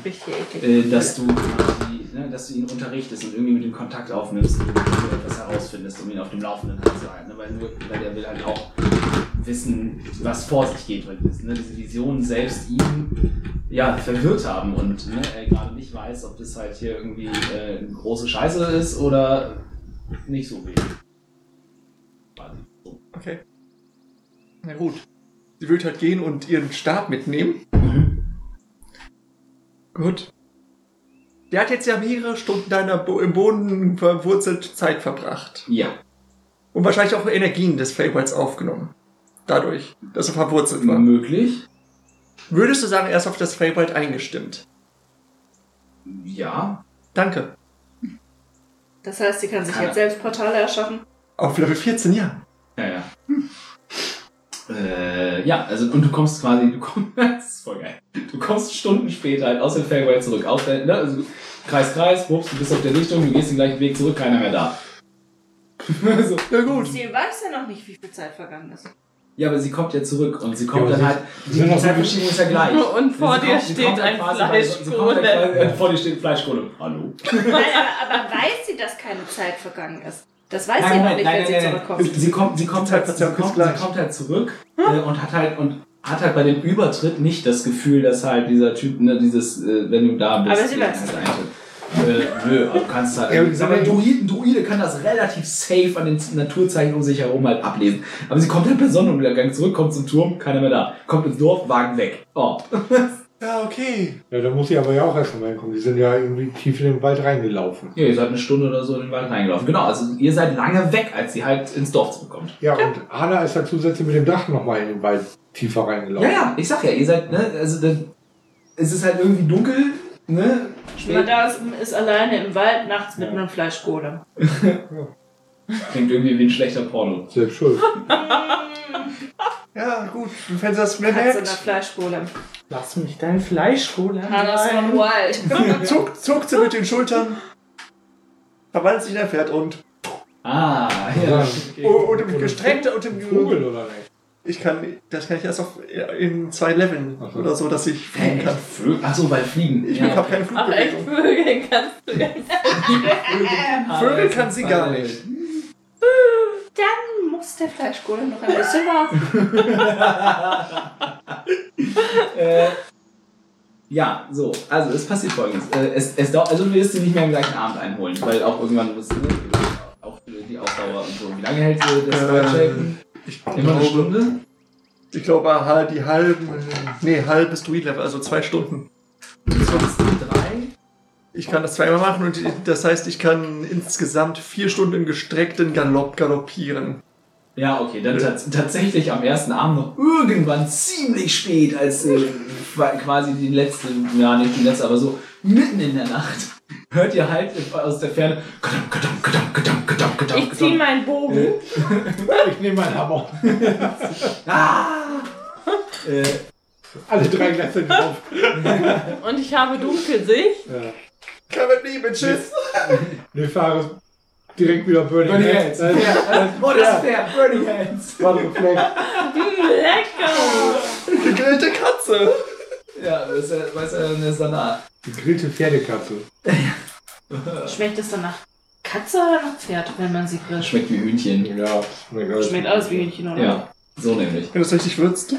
äh, dass du quasi, ne, dass du ihn unterrichtest und irgendwie mit ihm Kontakt aufnimmst und du etwas herausfindest, um ihn auf dem Laufenden zu halten. Ne? Weil, nur, weil er will halt auch wissen, was vor sich geht, weil ne, diese Visionen selbst ihn ja, verwirrt haben und ne, er gerade nicht weiß, ob das halt hier irgendwie äh, eine große Scheiße ist oder nicht so wenig. Okay. Na gut. Sie wird halt gehen und ihren Stab mitnehmen. Gut. Der hat jetzt ja mehrere Stunden deiner Bo im Boden verwurzelt Zeit verbracht. Ja, Und wahrscheinlich auch Energien des Feywilds aufgenommen. Dadurch, dass er verwurzelt war. möglich. Würdest du sagen, er ist auf das Feywild eingestimmt? Ja, Danke. Das heißt, sie kann sich Kann jetzt selbst Portale erschaffen. Auf Level 14, ja. Ja, ja. Äh, ja, also und du kommst quasi, du kommst, das ist voll geil. Du kommst Stunden später halt aus dem Fairway zurück. Auf der, ne, also Kreis, Kreis, wups, du bist auf der Richtung, du gehst den gleichen Weg zurück, keiner mehr da. so. Na gut. Sie weiß ja noch nicht, wie viel Zeit vergangen ist. Ja, aber sie kommt ja zurück und sie kommt Ja, dann halt, die, die Zeitverschiebung ist ja gleich. Und vor Sie dir kommt- sie steht kommt halt ein halt Fleischkohle. Vor dir steht ein Fleischkohle. Hallo. Aber, aber weiß sie, dass keine Zeit vergangen ist? Das weiß Nein, sie noch nein, nicht, nein, wenn sie nein, nein. zurückkommt. Sie kommt, sie kommt halt, sie kommt, sie kommt halt zurück äh, und hat halt und hat halt bei dem Übertritt nicht das Gefühl, dass halt dieser Typ, ne, dieses, äh, wenn du da bist, Aber sie weiß. halt. Äh, nö, aber du kannst halt. Ja, sag mal, Druiden, Druide kann das relativ safe an den Naturzeichen um sich herum halt ablesen. Aber sie kommt halt per Sonnenuntergang zurück, kommt zum Turm, keiner mehr da. Kommt ins Dorf, Wagen weg. Oh. Ja, okay. Ja, da muss ich aber ja auch erst mal hinkommen. Die sind ja irgendwie tief in den Wald reingelaufen. Ja, ihr seid eine Stunde oder so in den Wald reingelaufen. Genau, also ihr seid lange weg, als sie halt ins Dorf zurückkommt. Ja, und Hanna ist ja zusätzlich mit dem Drachen nochmal in den Wald tiefer reingelaufen. Ja, ja, ich sag ja, ihr seid, ne, also dann, es ist halt irgendwie dunkel, ne? Man da ist, ist alleine im Wald nachts mit einem Fleischgolem. Klingt irgendwie wie ein schlechter Porno. Selbst schuld. Ja, gut. Wenn sie das mehr Katze oder merkt, Fleischgolem. Lass mich dein Fleisch holen. Hanna's von Wild. zuckt, zuckt sie mit den Schultern, verwandelt sich in ein Pferd und. Ah, ja. Oh, und im gestreckte und im Vogel oder nicht? Ich kann, das kann ich erst auf, in zwei Leveln so. oder so, dass ich fliegen kann. Vögel? Achso, weil Fliegen. Ich ja, habe keine Flugbewegung. Vögel kannst du. Ah, Vögel kann ist sie gar nicht. Dann muss der Fleischgolem noch ein bisschen warten. äh, ja, so, also es passiert folgendes. Äh, es, es dauert, also du wirst sie nicht mehr am gleichen Abend einholen, weil auch irgendwann musst du ne, auch die Ausdauer und so. Wie lange hält äh, das Äh, White Ich Immer eine Stunde? ich glaube, halt die halben, nee, halbes Druid-Level, also zwei Stunden. Sonst drei? Ich kann das zweimal machen und das heißt, ich kann insgesamt vier Stunden gestreckten Galopp galoppieren. Ja, okay, dann tats tatsächlich am ersten Abend noch irgendwann ziemlich spät, als äh, qua- quasi die letzte, ja nicht die letzte, aber so mitten in der Nacht, hört ihr halt aus der Ferne kadam, kadam, kadam, kadam, kadam, kadam, Ich zieh meinen Bogen. Äh, Ich nehme meinen Hammer. ah! äh, Alle drei gleichzeitig drauf. Und ich habe Dunkelsicht. Ja. Kann mit me, Bitches! Wir fahren direkt wieder Burning, Burning Hands. Hands. Ja, oh, das ist fair. Burning Hands. Warte. Mm, lecker. Gegrillte Katze! Ja, das ist ja, weiß ja, eine Salat. Gegrillte Pferdekatze. Schmeckt es dann nach Katze oder nach Pferd, wenn man sie grillt? Schmeckt wie Hühnchen. Ja, schmeckt alles. Schmeckt alles wie Hühnchen, oder? Ja, so nämlich. Wenn du es richtig würzt.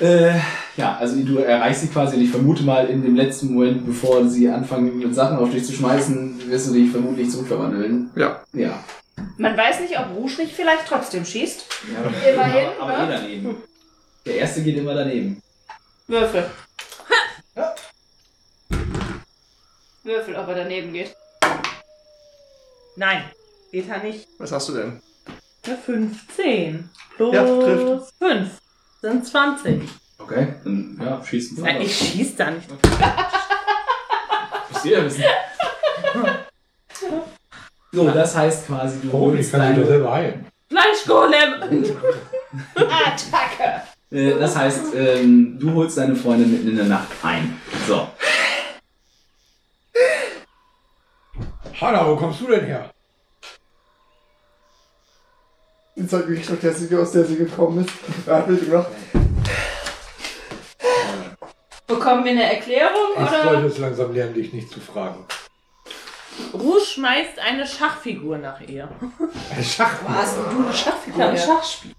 Äh, ja, also du erreichst sie quasi und ich vermute mal in dem letzten Moment, bevor sie anfangen mit Sachen auf dich zu schmeißen, wirst du dich vermutlich zurückverwandeln. Ja. Ja. Man weiß nicht, ob Rouge nicht vielleicht trotzdem schießt. ja Immerhin, aber, aber ne? eh daneben. Der erste geht immer daneben. Würfel. Würfel, ob er daneben geht. Nein, geht er nicht. Was hast du denn? Eine 15. Plus Ja, trifft. 5. Sind 20. Okay, dann ja, schießen Ja, ich schieß da nicht. Muss jeder wissen. So, das heißt quasi, du Oh, ich holst kann doch deine, selber heilen. Fleischgolem! Attacke! äh, das heißt, ähm, du holst deine Freundin mitten in der Nacht ein. So. Hanna, wo kommst du denn her? Jetzt zeigt die Richtung, der sie, aus der sie gekommen ist. Er hat mich gemacht. Bekommen wir eine Erklärung Ich oder? wollte es langsam lernen, dich nicht zu fragen. Rouge schmeißt eine Schachfigur nach ihr. Ein Schach. Was? Du eine Ich Schachfigur? habe ein Ja. Schachspiel.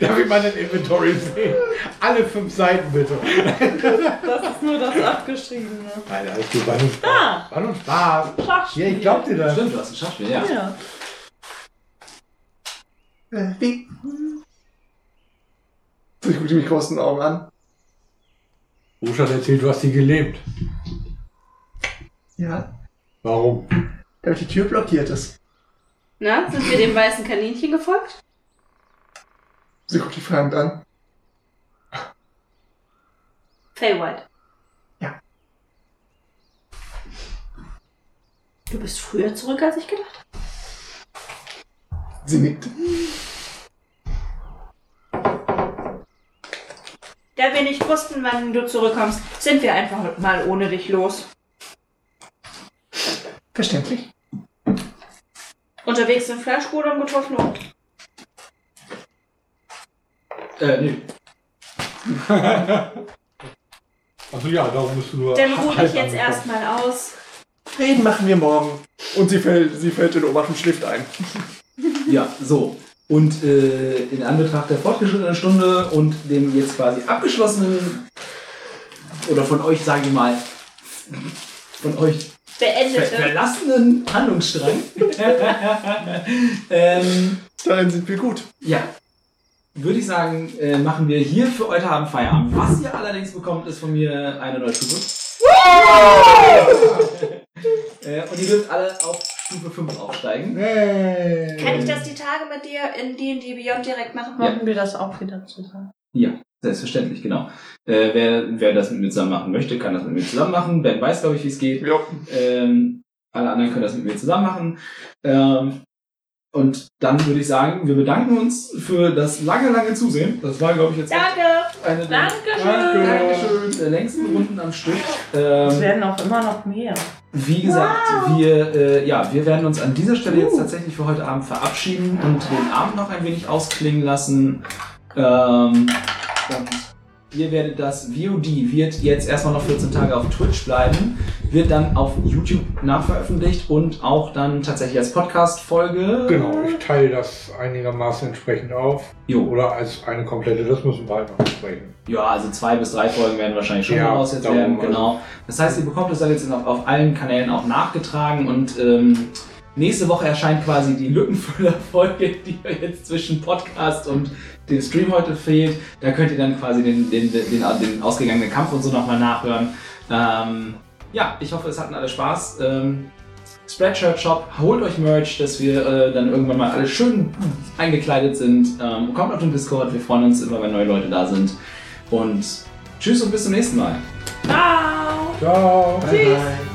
Darf ich mal den Inventory sehen? Alle fünf Seiten bitte. Das ist nur das Abgeschriebene. Nein, alles gut, war nur Spaß. Ah, War nur Spaß. Schachspiel. Ja, ich glaub dir das. Stimmt, du hast ein Schachspiel, ja. Ja. Äh? Ich gucke mich großen Augen an. Hat erzählt, du hast sie gelähmt. Ja. Warum? Damit die Tür blockiert ist. Na, sind wir dem weißen Kaninchen gefolgt? Sie guckt die fragend an. Feywild. Ja. Du bist früher zurück, als ich gedacht Sie nickt. Da wir nicht wussten, wann du zurückkommst, sind wir einfach mal ohne dich los. Verständlich. Unterwegs den Fleischgolem getroffen und Äh, nee. Also ja, darum musst du nur. dann ruh halb dich jetzt erstmal aus. Reden machen wir morgen. Und sie fällt, sie fällt in Oberschen Stift ein. Ja, so. Und äh, in Anbetracht der fortgeschrittenen Stunde und dem jetzt quasi abgeschlossenen, oder von euch, sage ich mal, von euch ver Beendete. verlassenen Handlungsstrang, ähm, Darin sind wir gut. ja, würde ich sagen, äh, machen wir hier für heute Abend Feierabend. Was ihr allerdings bekommt, ist von mir eine neue Stufe. äh, und ihr dürft alle auf Stufe 5 aufsteigen. Kann ich das die Tage mit dir in D&D Beyond direkt machen? Ja. Machen wir das auch wieder zusammen. Ja, selbstverständlich, genau. Äh, wer, wer das mit mir zusammen machen möchte, kann das mit mir zusammen machen. Ben weiß, glaube ich, wie es geht. Ja. Ähm, alle anderen können das mit mir zusammen machen. Ähm, und dann würde ich sagen, wir bedanken uns für das lange, lange Zusehen. Das war, glaube ich, jetzt Danke. eine der, Dankeschön. Dankeschön, der längsten Runden am Stück. Es Ähm, werden auch immer noch mehr. wie gesagt, wir, äh, ja, wir werden uns an dieser Stelle jetzt tatsächlich für heute Abend verabschieden und den Abend noch ein wenig ausklingen lassen. Ähm, und ihr werdet das VOD wird jetzt erstmal noch 14 Tage auf Twitch bleiben, wird dann auf YouTube nachveröffentlicht und auch dann tatsächlich als Podcast-Folge. Genau, ich teile das einigermaßen entsprechend auf. Jo. Oder als eine komplette, das müssen wir halt noch besprechen. Ja, also zwei bis drei Folgen werden wahrscheinlich schon Ja, darum werden, genau. Das heißt, ihr bekommt es dann jetzt auf, auf allen Kanälen auch nachgetragen und ähm, nächste Woche erscheint quasi die Lückenfüller-Folge, die jetzt zwischen Podcast und dem Stream heute fehlt. Da könnt ihr dann quasi den, den, den, den ausgegangenen Kampf und so nochmal nachhören. Ähm, ja, ich hoffe, es hatten alle Spaß. Ähm, Spreadshirt Shop, holt euch Merch, dass wir äh, dann irgendwann mal alle schön eingekleidet sind. Ähm, kommt auf den Discord, wir freuen uns immer, wenn neue Leute da sind. Und tschüss und bis zum nächsten Mal. Ciao. Ciao! Bye, bye.